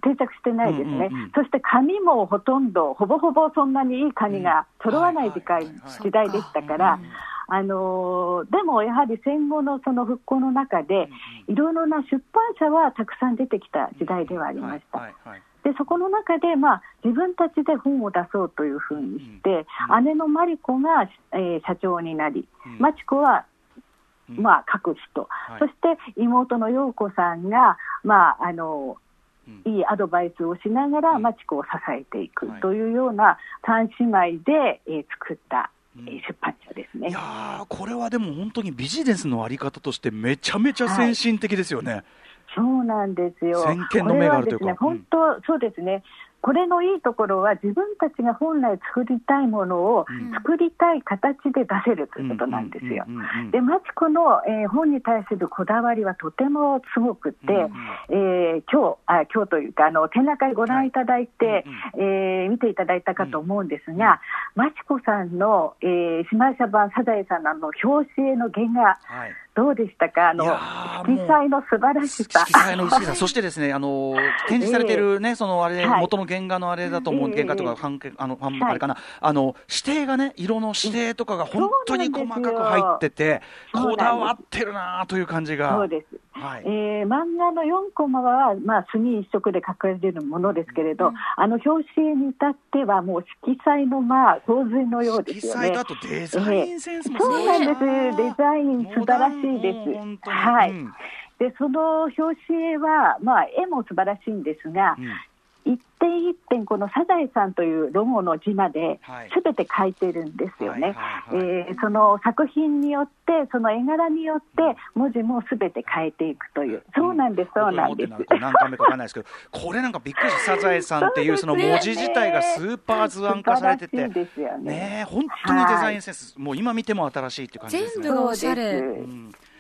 然定着してないですね、うんうんうん。そして紙もほとんど、ほぼほぼそんなにいい紙が揃わない時代,、時代でしたから、あのーでもやはり戦後のその復興の中で、いろいろな出版社はたくさん出てきた時代ではありました。でそこの中で、まあ、自分たちで本を出そうというふうにして、うん姉のマリコが、えー社長になり、うん。マチコはうん。まあ、書く人、い。そして妹の陽子さんが、まあ、あのうんいいアドバイスをしながら、うんマチコを支えていくはいというような三姉妹で、えー作った、出版社ですね。いやーこれはでも本当にビジネスのあり方としてめちゃめちゃ先進的ですよね。そうなんですよ。先見の明があるというかね、本当、そうですね。これのいいところは自分たちが本来作りたいものをうん。作りたい形で出せるということなんですよ。で、マチコの、えー本に対するこだわりはとてもすごくて、えー今日あ今日というかあの展覧会ご覧いただいて、はい。えー見ていただいたかと思うんですが、マチコさんの、えー、姉妹社版サザエさんの表紙絵の原画はいどうでしたか？あの色彩の素晴らしさ。色彩の薄さ、そしてですね、あの展示されてるね、そのあれ、はい。元の原画のあれだと思う、ええ。原画とか、半径あの、半はい。あれかな、あの指定がね、色の指定とかが本当に細かく入ってて、こだわってるなという感じが。そうです。はい。えー漫画の4コマは、まあ、墨一色で描かれるものですけれど、あの表紙絵に至っては、もう色彩の、まあ、洪水のようですよね色彩と。あとデザインセンスもすそごいうなんです。デザイン素晴らしいです。はい。うんで、その表紙絵は、まあ、絵も素晴らしいんですが、うん一点一点このサザエさんというロゴの字まではい。すべて書いてるんですよね。その作品によってその絵柄によって文字もすべて変えていくという、そうなんですそうなんです。何回目かわかんないですけど、これなんかびっくりした、サザエさんっていうその文字自体がスーパー図案化されてて、ね。本当にデザインセンス、もう今見ても新しいっていう感じですね。全部がおしゃれ。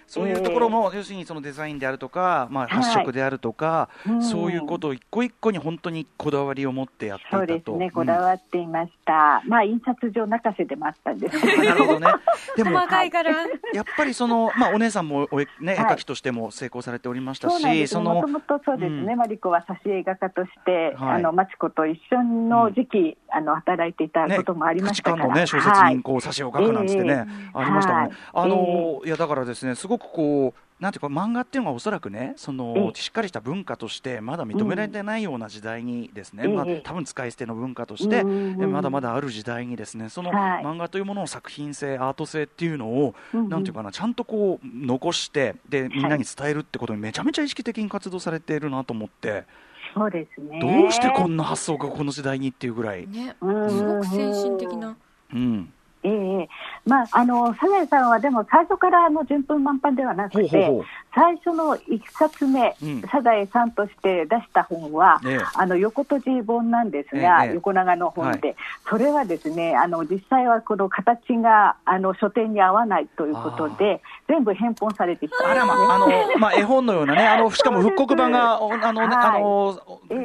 そういうところも、要するにそのデザインであるとか、まあ、発色であるとか、うん。そういうことを一個一個に本当にこだわりを持ってやっていたと。そうですね、ん。こだわっていました。まあ印刷上泣かせでもあったんですけど、なるほどね。でも、細かいから。やっぱりその、まあ、お姉さんもお絵、ね、絵はい。描きとしても成功されておりましたし、そうなんです。そのもと、もとそうですね、うん。マリコは挿絵画家として、はい。あのマチコと一緒の時期あの働いていたこともありましたから、ね、のね小説にこう挿絵を描くなんつってね、ありましたもんね。あの、いやだからですねすごくこうなんていうか漫画っていうのはおそらくねそのしっかりした文化としてまだ認められてないような時代にですね、まあ、多分使い捨ての文化として、まだまだある時代にですねその漫画というものの作品性アート性っていうのを、なんていうかなちゃんとこう残してでみんなに伝えるってことにめちゃめちゃ意識的に活動されているなと思って。そうですね。どうしてこんな発想がこの時代にっていうぐらい、ね、すごく先進的な。うんええ。まあ、あのサザエさんはでも最初からの順風満帆ではなくて最初の1冊目、うん、サザエさんとして出した本は、ええ、あの横閉じ本なんですが、え、横長の本で、はい、それはですねあの実際はこの形があの書店に合わないということで全部返本されてきた、ね、あらまあの、まあ、絵本のようなねあの しかも復刻版があの、ね、あの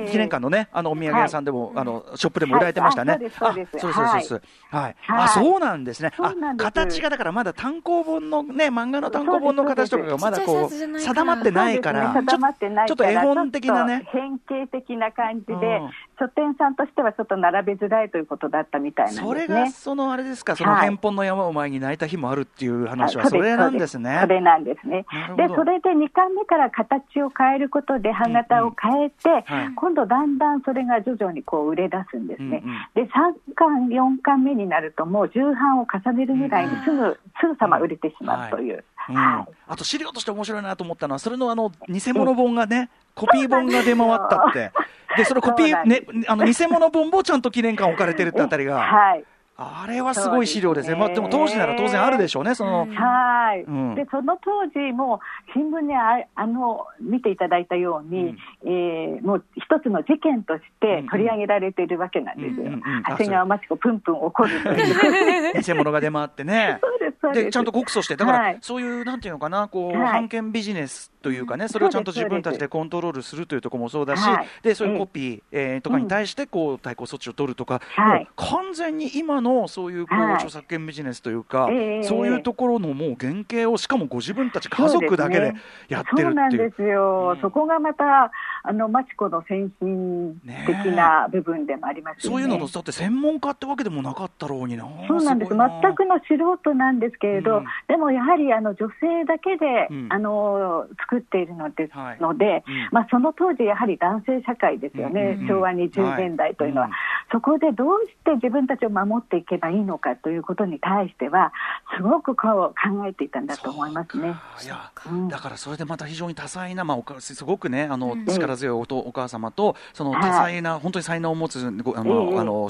記念館のねあのお土産屋さんでも、はい、あのショップでも売られてましたね。はい、そうですそうです。そうですはい、あそうなんですね。あ形がだからまだ単行本のね漫画の単行本の形とかがまだこう定まってないから、ちょっと絵本的なね。変形的な感じで、書店さんとしてはちょっと並べづらいということだったみたいなね。それがそのあれですか、その返本の山を前に泣いた日もあるっていう話はそれなんですね。それなんですね。でそれで2巻目から形を変えることで歯型を変えて、うんうん。はい、今度だんだんそれが徐々にこう売れ出すんですね。うんうん、で3巻4巻目になるともう重版を重ねるぐらいにすぐ、すぐさま売れてしまうという。はい、あと資料として面白いなと思ったのは、それのあの偽物本がね、コピー本が出回ったって、でそれコピー、ね、あの偽物本もちゃんと記念館置かれてるってあたりが。はいあれはすごい資料ですね、でね。まあ、でも当時なら当然あるでしょうね、その。はい、うん、でその当時も新聞にああの見ていただいたように、うん、えー、もう一つの事件として取り上げられているわけなんですよ、長谷川町子、ぷんぷん怒るという。偽物が出回ってね、でちゃんと告訴して、だから、はい、そういうなんていうのかな、こう、はい、版権ビジネスというかね、それをちゃんと自分たちでコントロールするというところもそうだし、はい、でそういうコピー、えー、とかに対してこう対抗措置を取るとか、もう完全に今のそういうこう、著作権ビジネスというか、そういうところのもう原型を、しかもご自分たち家族だけでやってるっていう。そこがまたあのマチコの先進的な部分でもあります、ね、そういうののだって専門家ってわけでもなかったろうにな。そうなんです。全くの素人なんですけれど、うん、でもやはりあの女性だけで、うん、あの作っているのですので、はい。うん、まあその当時やはり男性社会ですよね。昭和20年代というのは、はい、そこでどうして自分たちを守っていけばいいのかということに対してはすごくこう考えていたんだと思いますね。いや、だからそれでまた非常に多彩なまあすごくねあの力力強いおお母様とその多彩な、本当に才能を持つあの、あの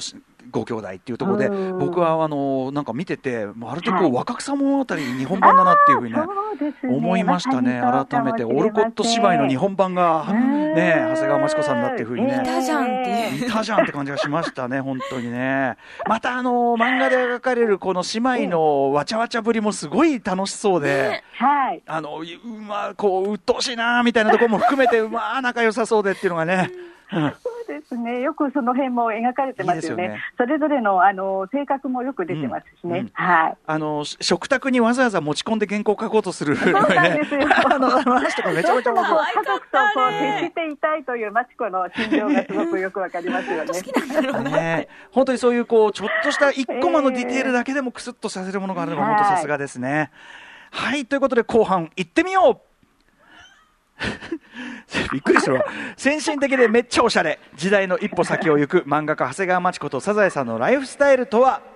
ご兄弟っていうところで、僕はあのなんか見てて、まるでこう、若草物語日本版だなっていうふうにね、思いましたね、改めて、オルコット芝居の日本版が、ね、長谷川町子さんだっていうふうにね、いたじゃんって、いたじゃんって感じがしましたね、本当にね。またあの漫画で描かれるこの姉妹のわちゃわちゃぶりもすごい楽しそうで、あのうまこう鬱陶しいなみたいなところも含めて、うま仲良さそうでっていうのがね。そうですね、よくその辺も描かれてますよね、いいよね。それぞれのあの性格もよく出てますしね、うん。うん、はい、あの食卓にわざわざ持ち込んで原稿を書こうとする、そうなんですよ、あの話とかめちゃめちゃ面白い。家族とこう接していたいというマチコの心情がすごくよくわかりますよね。ね。本当にそういうこうちょっとした一コマのディテールだけでもくすっとさせるものがあるのが本当さすがですね。はい、はい、ということで後半行ってみよう びっくりするわ。先進的でめっちゃおしゃれ。時代の一歩先を行く漫画家長谷川町子とサザエさんのライフスタイルとは？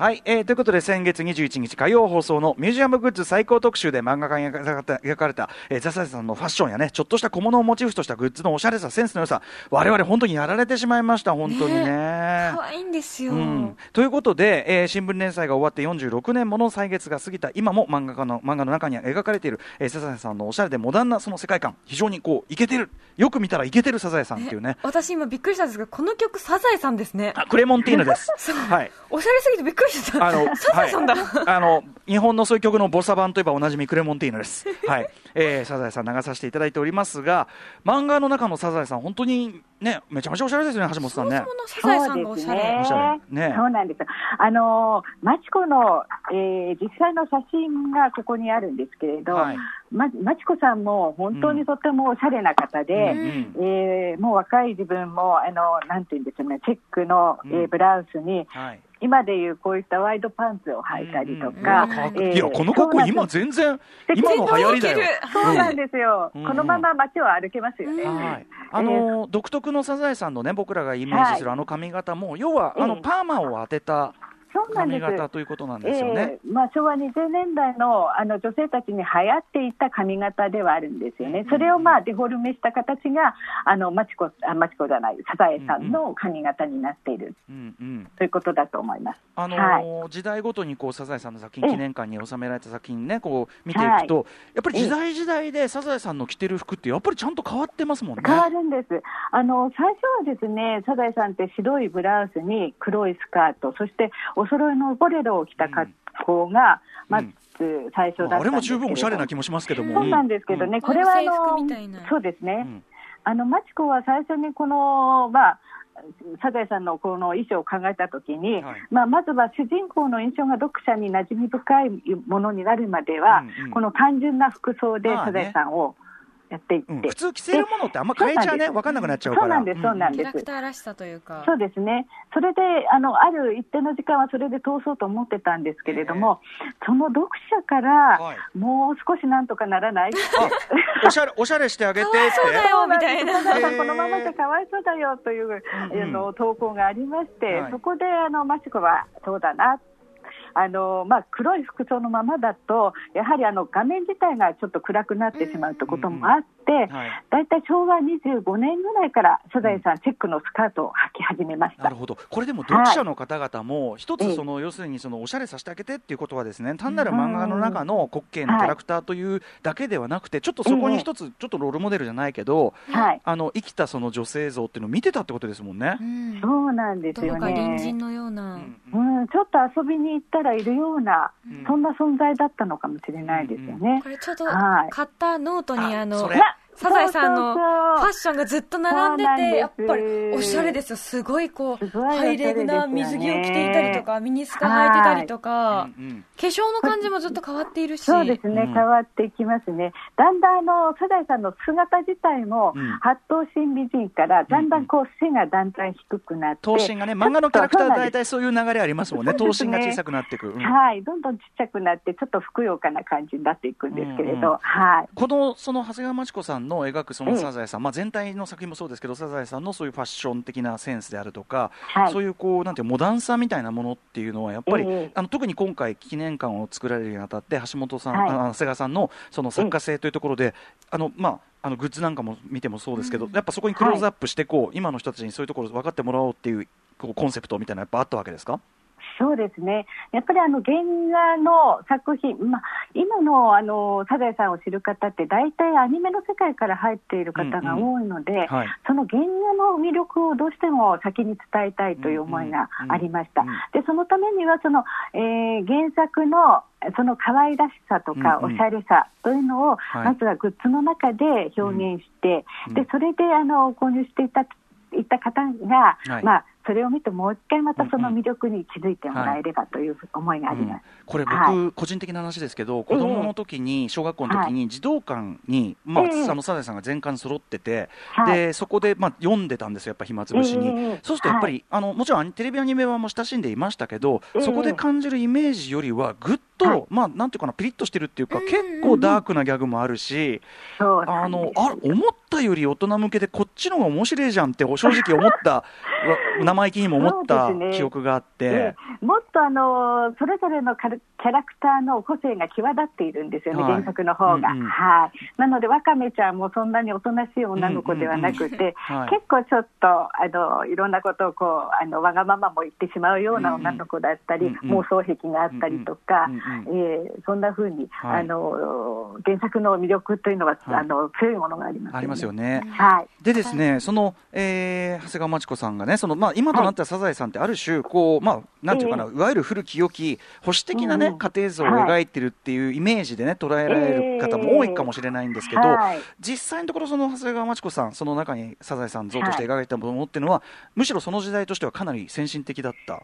はい、えー、ということで先月21日火曜放送のミュージアムグッズ最高特集で漫画家に描かれた、えー、ザサイさんのファッションやねちょっとした小物をモチーフとしたグッズのおしゃれさセンスの良さ我々本当にやられてしまいました本当にね。可愛、いんですよ、うん、ということで、えー、新聞連載が終わって46年もの歳月が過ぎた今も漫画家の漫画の中には描かれている、えー、サザエさんのおしゃれでモダンなその世界観非常にこういけてるよく見たらいけてるサザエさんっていうね。私今びっくりしたんですがこの曲サザエさんですね。あクレモンティーヌです。はい、おしゃれすぎてびっくり。あの、サザエさんだ。はい、あの、日本のそういう曲のボサ版といえばおなじみクレモンティーヌです。はい、えー、サザエさん流させていただいておりますが、漫画の中のサザエさん、本当にね、めちゃめちゃおしゃれですよね、橋本さんねそもそ。ものサザエさんがおしゃれ。おしゃれねそうなんです。あのマチコの、えー実際の写真がここにあるんですけれど、はいまマチコさんも本当にとてもおしゃれな方で、うんえーもう若い自分もあのなんていうんですかね、チェックの、えーうんブラウスにはい。今でいうこういったワイドパンツを履いたりとか、いや、この格好、今全然、今の流行りだよ。そうなんですよ、うん。このまま街を歩けますよね。はい、あの独特のサザエさんのね僕らがイメージするあの髪型も、要はあのええパーマを当てた髪型ということなんですよね。えーまあ、昭和20年代のあの女性たちに流行っていた髪型ではあるんですよね、それをまあデフォルメした形が、あのマチコあマチコじゃない、サザエさんの髪型になっている。うんうん。ということだと思います。あのはい。ー時代ごとにこうサザエさんの作ええ。品記念館に収められた作品ねこう見ていくと、やっぱり時代時代でサザエさんの着てる服ってやっぱりちゃんと変わってますもんね。変わるんです。あの最初はですねサザエさんって白いブラウスに黒いスカートそしてお揃いのボレロを着た格好が、まず最初だったああれも十分おしゃれな気もしますけども。そうなんですけどね、うん。これはあのな。そうですね、うん。あのマチコは最初にこの、まあ、サザエさんのこの衣装を考えたときに、はい。まあ、まずは主人公の印象が読者に馴染み深いものになるまでは、うんうん。この単純な服装でまあね。サザエさんをやっていって、うん普通着せるものってあんま変えちゃね分かんなくなっちゃうから。そうなんですそうなんです。キャラクターらしさというか。そうですね、それであのある一定の時間はそれで通そうと思ってたんですけれども、その読者から、はい。もう少しなんとかならない。あおしゃれおしゃれしてあげてそうだよみたいな。さこのままじゃかわいそうだよという、うんうん。あの投稿がありまして、はい。そこであのマチコはそうだな。あのまあ、黒い服装のままだと、やはりあの画面自体がちょっと暗くなってしまうということもあって、はい。だいたい昭和25年ぐらいからサザエさん、チェックのスカートを履き始めました。なる。ほど、これでも読者の方々も、一ええ。つその、要するにそのおしゃれさせてあげてっていうことはですね、単なる漫画の中の滑稽なキャラクターというだけではなくて、ちょっとそこに一つ、ちょっとロールモデルじゃないけど、はい、あの生きたその女性像っていうのを見てたってことですもんね。う。ん。そうなんですよどこか隣ね人。のような。うん、ちょっと遊びに行ったらいるような、うん。そんな存在だったのかもしれないですよね。これちょっとはい。買ったノートにあのサザエさんのファッションがずっと並んでてやっぱりおしゃれですよ。すごいこうハイレグな水着を着ていたりとかミニスカ履いてたりとか。化粧の感じもずっと変わっているし。そうですね、うん。変わっていきますね。だんだんあのサザエさんの姿自体も、うん。八頭身美人からだんだんこう背がだんだん低くなって、頭身がね、漫画のキャラクターそうなんです大体そういう流れありますもんね、頭身が小さくなっていく。うん。はい、どんどんちっちゃくなって、ちょっとふくよかな感じになっていくんですけれど、うんうんはい。このその長谷川町子さんの描くそのええサザエさん、まあ、全体の作品もそうですけど、サザエさんのそういうファッション的なセンスであるとか、はい。そういうこうなんていうモダンさみたいなものっていうのは、やっぱり、ええあの特に今回、記念館を作られるにあたって、橋本さん、はい。あ長谷川さんのその作家性というところで、あのまあ、あのグッズなんかも見てもそうですけど、うん。やっぱそこにクローズアップしてこう、今の人たちにそういうところ分かってもらおうっていうこうコンセプトみたいなのやっぱあったわけですか？そうですね、やっぱりあの原画の作品、まあ、今のあのサザエさんを知る方って、大体アニメの世界から入っている方が多いので、はい。その原画の魅力をどうしても先に伝えたいという思いがありました。うんうん。うんでそのためにはその、えー原作のその可愛らしさとかうんうん。おしゃれさというのを、はい。まずはグッズの中で表現して、うんでそれであの購入していたいった方が、はい。まあ、それを見てもう一回またその魅力に気づいてもらえればという思いがあります。これ僕、は個人的な話ですけど子供の時に小学校の時に児童館に、まあ、ええ。あのサザエさんが全巻揃ってて、はい。でそこで、まあ、読んでたんですよやっぱ暇つぶしに、ええそうするとやっぱり、あのもちろんテレビアニメ版も親しんでいましたけど、ええ。そこで感じるイメージよりはぐっと、はい。まあなんていうかなピリッとしてるっていうか、うん結構ダークなギャグもあるし、そうなあのあ思ったより大人向けでこっちの方が面白いじゃんって正直思ったわ 生意気にも思った記憶があって。ええ。もっとあのそれぞれのカルキャラクターの個性が際立っているんですよね、はい。原作の方が、うんうん。はい。なので、ワカメちゃんもそんなにおとなしい女の子ではなくて、はい。結構ちょっとあのいろんなことをこうあのわがままも言ってしまうような女の子だったり、うんうん。妄想癖があったりとか、うんうんえーそんな風に、はい。あの原作の魅力というのは、はい。あの強いものがありますよね。ありますよね。はい。でですね、その、えー長谷川真知子さんがね、そのまあ、今となったサザエさんって、ある種、こう、まあ、なんていうかな、いわゆる古き良き、保守的なね、うん。家庭像を描いてるっていうイメージでね、捉えられる方も多いかもしれないんですけど、はい。実際のところ、その長谷川真知子さん、その中にサザエさん像として描かれたものっていうのは、むしろその時代としてはかなり先進的だった。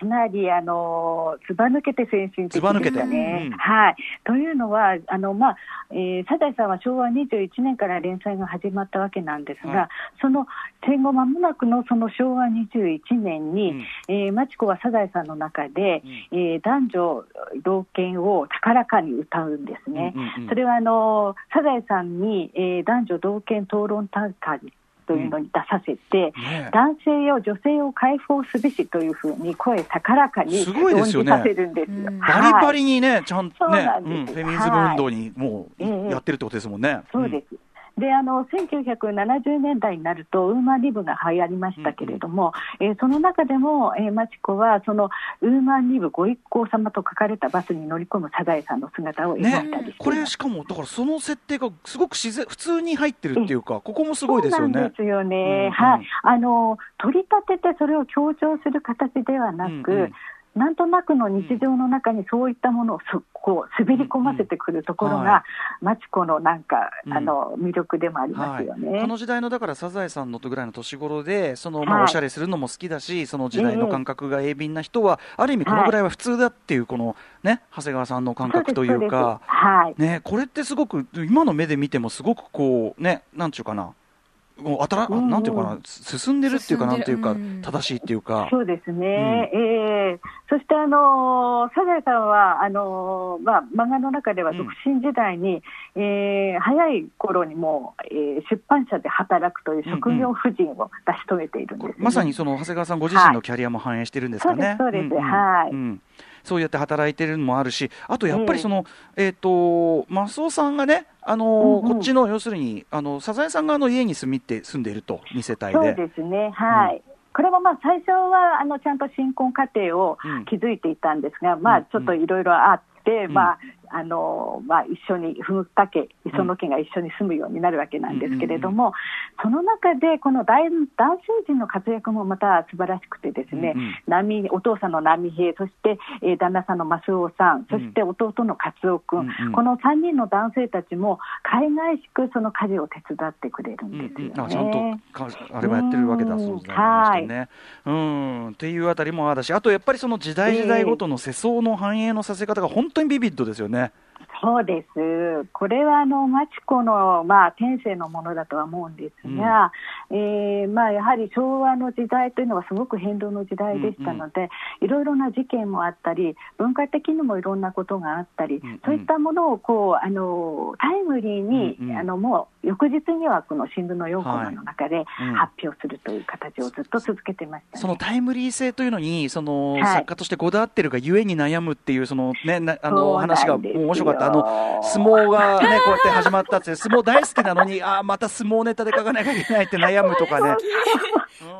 かなりあのずば抜けて先進的でずば抜けて。したね。うん。はい、というのはあの、まあえーサザエさんは昭和21年から連載が始まったわけなんですが、はい。その戦後間もなくのその昭和21年に、うん。えーマチコはサザエさんの中で、えー男女同権を高らかに歌うんですね。うんうんうん。それはあのサザエさんに、えー男女同権討論大会というのに出させて、ね。男性よ女性を解放すべしというふうに声高らかにすごいですよね。論じさせるんですよ。うん。バリバはいリにね、ちゃんとねそうな、んフェミニズム運動にもうはい。やってるってことですもんね。そうです。であの1970年代になるとウーマンリブが流行りましたけれども、えーその中でも、えーマチコはそのウーマンリブご一行様と書かれたバスに乗り込むサザエさんの姿を描いたりしています、これしかもだからその設定がすごく自然普通に入ってるっていうかここもすごいですよね。そうなんで。すよね、うんうん。はい、あの取り立ててそれを強調する形ではなく、うんうんなんとなくの日常の中にそういったものをそこう滑り込ませてくるところが、マチコのなんか、うん。あの魅力でもありまはい、すよね。この時代のだからサザエさんのぐらいの年頃でそのまあはい。おしゃれするのも好きだし、その時代の感覚が鋭敏な人は、ある意味このぐらいは普通だっていうこのね長谷川さんの感覚というか。はい。ね、これってすごく今の目で見てもすごくこうねなんていうかなもうあたら、うん。なんていうかな進んでるっていうかなんていうか、うん。正しいっていうか。そうですね、ええ。そして、あのーサザエさんはあのーまあ、漫画の中では独身時代に、えー早い頃にもう、えー出版社で働くという職業婦人を成し遂げているんです、ね。まさにその長谷川さんご自身のキャリアも反映してるんですかね。そうですそうです。んん。はい。うんそうやって働いてるのもあるし、あとやっぱりその、えっ、と、マスオさんがね、あのーうんうん。こっちの要するに、あの、サザエさん側の家に住みって、住んでいると、2世帯そうで。ですね、はい。これもまあ最初はあのちゃんと新婚家庭をうん。築いていたんですが、まうん。あちょっといろいろあっまああのまあ、一緒に、文田家、磯野家が一緒に住むようになるわけなんですけれども、その中で、この大男性陣の活躍もまた素晴らしくてですね、うんうん。波お父さんの波平、そして、えー旦那さんの増尾さん、そして弟の勝夫君、うんうん。この3人の男性たちも、海外しくその家事を手伝ってくれるうんんですよね。うんあちゃんとかあれもやってるわけだそうですね。はい。ね。うん、っていうあたりもあるし、あとやっぱりその時代時代ごとの世相の反映のさせ方が本当にビビッドですよね。そうです。これはあのマチコのまあ天性のものだとは思うんですが、えーまあやはり昭和の時代というのはすごく変動の時代でしたので、いろいろな事件もあったり、文化的にもいろんなことがあったり、うん。うんそういったものをこうあのタイムリーに、うんうん。あのもう翌日にはこの新聞の4コマの中でうん。発表するという形をずっと続けてました、ね。そのタイムリー性というのに、その、はい。作家としてこだわってるがゆえに悩むっていう、そのね、なあその話が面白かった。あの、相撲がね、こうやって始まったって、相撲大好きなのに、ああ、また相撲ネタで書かなきゃいけないって悩むとかね。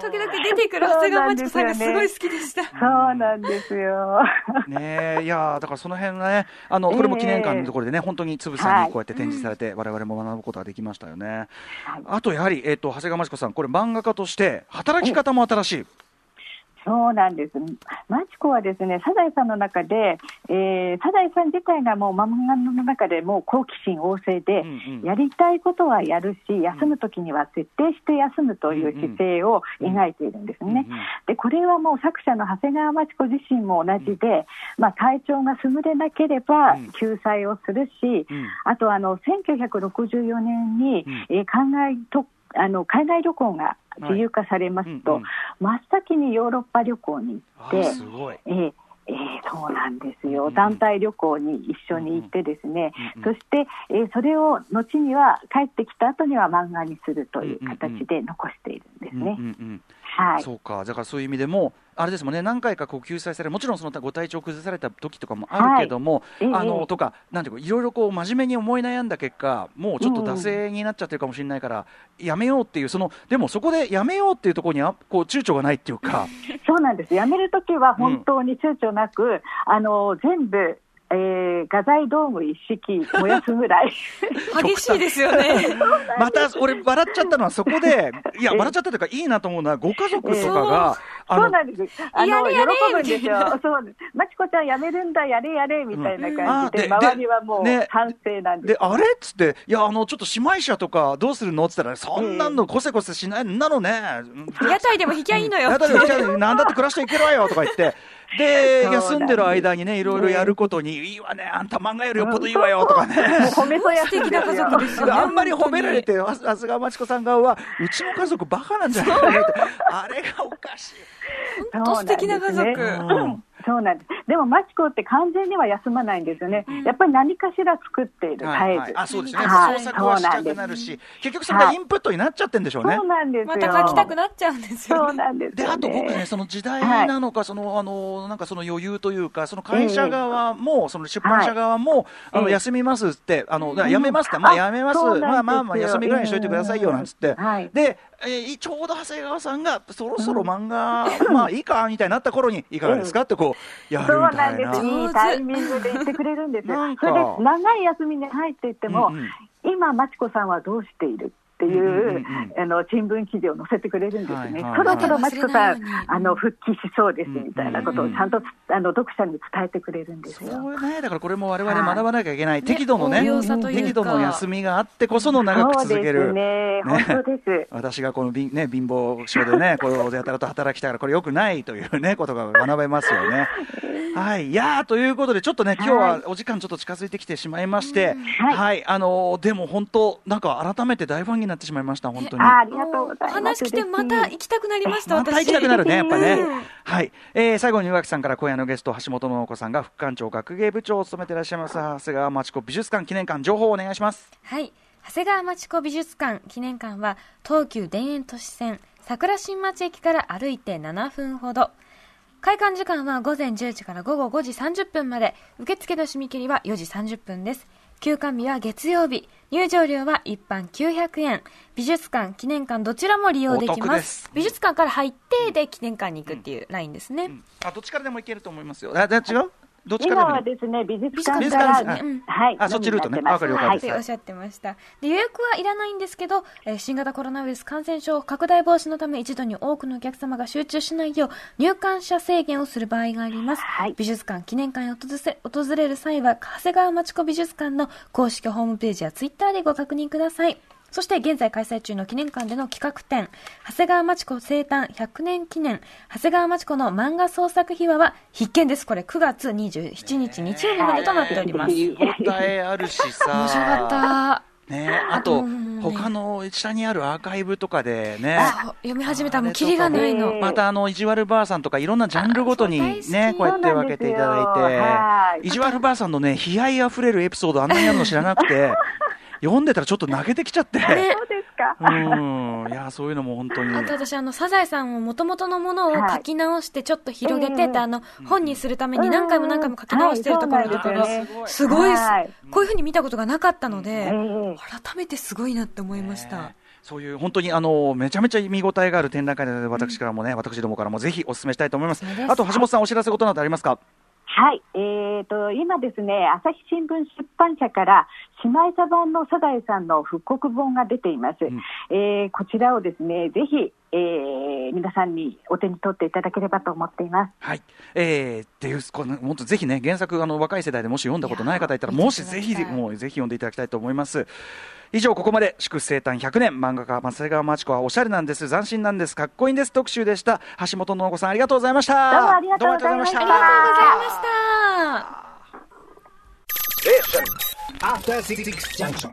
時々出てくる長谷川町子さんがすごい好きでした。そうなんですよ。ねえ、いやーだからその辺がね、あの、これも記念館のところでね、本当につぶさにこうやって展示されて、我々も学ぶことができましたよね。はいあとやはり、えっ、と、長谷川真知子さん、これ漫画家として、働き方も新しい。そうなんです。マチコはですね、サザエさんの中で、えーサザエさん自体がもう漫画の中でもう好奇心旺盛で、うんうん。やりたいことはやるし、休むときには徹底して休むという姿勢を描いているんですね。うんうん。で、これはもう作者の長谷川マチ子自身も同じで、まあ体調が優れなければうん。救済をするし、うん。あとあの1964年に、うん。えー海外とあの海外旅行が自由化されますと、はいうんうん。真っ先にヨーロッパ旅行にあ行って。えーえーそうなんですよ、うんうん団体旅行に一緒に行ってですね、うんうんそして、えーそれを後には帰ってきた後には漫画にするという形で残しているんですね。うんうんうんはい。そうか、だからそういう意味でも、あれですもんね、何回かこう救済される、もちろんそのご体調崩された時とかもあるけども、はいええ。あのとか、なんていうか、いろいろこう真面目に思い悩んだ結果、もうちょっと惰性になっちゃってるかもしれないから、やめようっていう、そのでもそこでやめようっていうところにあこう躊躇がないっていうか、そうなんです。辞めるときは本当に躊躇なく、あの全部、ええー、画材道具一式燃やすぐらい。激しいですよね。また俺笑っちゃったのはそこで いや笑っちゃったというかいいなと思うのはご家族とかが、あのそうなんです。あの、やれやれ喜ぶんですよ。そうです。まちこちゃんやめるんだ、やれやれ、みたいなうん感じで、あで周りはもうね反省なんです。であれ？っつって、いや、あのちょっと姉妹車とかどうするの？っつったら、そんなのこせこせしないんなのね、屋台でも引きゃいいのよやってだよ、なんだって暮らしていけるわよとか言って、で、休んでる間にね、いろいろやることに、いいわね、あんた漫画よりよっぽどいいわよとかね。もう褒めそやすん素敵な家族ですよね。あんまり褒められて、あ長谷川町子さん側は、うちの家族バカなんじゃないかなって、あれがおかしい。本当素敵な家族。うんそうなんです。でも、マチコって完全には休まないんですよね。やっぱり何かしら作っている、絶えず。あそうですね、はい創作はしたくなるし、結局それがインプットになっちゃってんでしょうね。そうなんですよ。また書きたくなっちゃうんですよね。そうなんですね。あと僕ね、その時代なのか、そのあのなんかその余裕というか、その会社側も、その出版社側も、あのええ休みますって、あのやめますって、まああやめます、まあまあまあ休みぐらいにしといてくださいよなんつって、はいで、えーちょうど長谷川さんがそろそろ漫画、まあいいかみたいになった頃にいかがですか？ってこうやるそうみたいな。なんです。いいタイミングで言ってくれるんですよ。それで、長い休みに入っていっても、うんうん。今、マチコさんはどうしている？っていう,、あの新聞記事を載せてくれるんですね、そろそろマチコさんあの復帰しそうですみたいなことをちゃんとあの読者に伝えてくれるんですよ。そうね、だからこれも我々学ばなきゃいけない、適度のねね応用さというか。適度の休みがあってこその長く続けそうでする。ね、本当です。私がこの貧,、ね、貧乏症でね、これをやたらと働きたから、これよくないというね、ことが学べますよね。はい、いやーということで、ちょっとね、今日はお時間ちょっと近づいてきてしまいまして、はい、はいあのーでも本当、なんか改めて大ファンになってしまいました、本当に。あありがとうございます。話来てまた行きたくなりました、また私。行きたくなるね、やっぱねうん。はい、えー最後に宇垣さんから今夜のゲスト、橋本信子さんが副館長学芸部長を務めていらっしゃいます、長谷川町子美術館記念館、情報をお願いします。はい。長谷川町子美術館記念館は、東急田園都市線、桜新町駅から歩いて7分ほど。開館時間は午前10時から午後5時30分まで、受付の締め切りは4時30分です。休館日は月曜日、入場料は一般900円、美術館、記念館どちらも利用できまですす。美術館から入って、で、記念館に行くっていうラインですね。あどっちからでも行けると思いますよ。あじゃあ違う？どっちから今はいですね、美術館館か。ら、ですねうん。はい、あそっちルートね。わかる了解ですっておっしゃってました。で予約はいらないんですけど、えー新型コロナウイルス感染症拡大防止のため一度に多くのお客様が集中しないよう入館者制限をする場合があります。はい。美術館、記念館へ訪れ訪れる際は、長谷川町子美術館の公式ホームページやツイッターでご確認ください。そして現在開催中の記念館での企画展、長谷川町子生誕100年記念、長谷川町子の漫画創作秘話は必見です。これ9月27日日曜日までとなっております。見応えあるしさ。面白かった。ね、あと、うん他の下にあるアーカイブとかでね。読み始めたらもうキリがないの。またあの、意地悪ばあさんとかいろんなジャンルごとにね、こうやって分けていただいはいて、意地悪ばあさんのね、悲哀あふれるエピソードあんなにあるの知らなくて、読んでたらちょっと泣けてきちゃって。ねそうですか？うん。いや、そういうのも本当に。あと私、あの、サザエさんを元々のものを書き直して、ちょっと広げてて、はいあの、本にするために何回も何回も書き直してるところとかすよね、すごい。こういうふうに見たことがなかったので、ええ改めてすごいなって思いましたね。そういう本当にあのめちゃめちゃ見応えがある展覧会なので、私からもね、私どもからもぜひお勧めしたいと思いま。すあと橋本さん、お知らせことなどありますか？はい、えー、と今ですね、朝日新聞出版社から姉妹茶版のサザエさんの復刻本が出ています。んえーこちらをですね、ぜひ、えー皆さんにお手に取っていただければと思っています。はい、えー、っていう、この本当ぜひね、原作、あの若い世代でもし読んだことない方いたら、もしぜひ、もうぜひ読んでいただきたいと思います。以上、ここまで祝生誕100年、漫画家、松瀬川真知子はおしゃれなんです、斬新なんです、かっこいいんです特集でした。橋本信子さん、ありがとうございました。どうもありがとうございましたどうもありがとうございました。After Junction.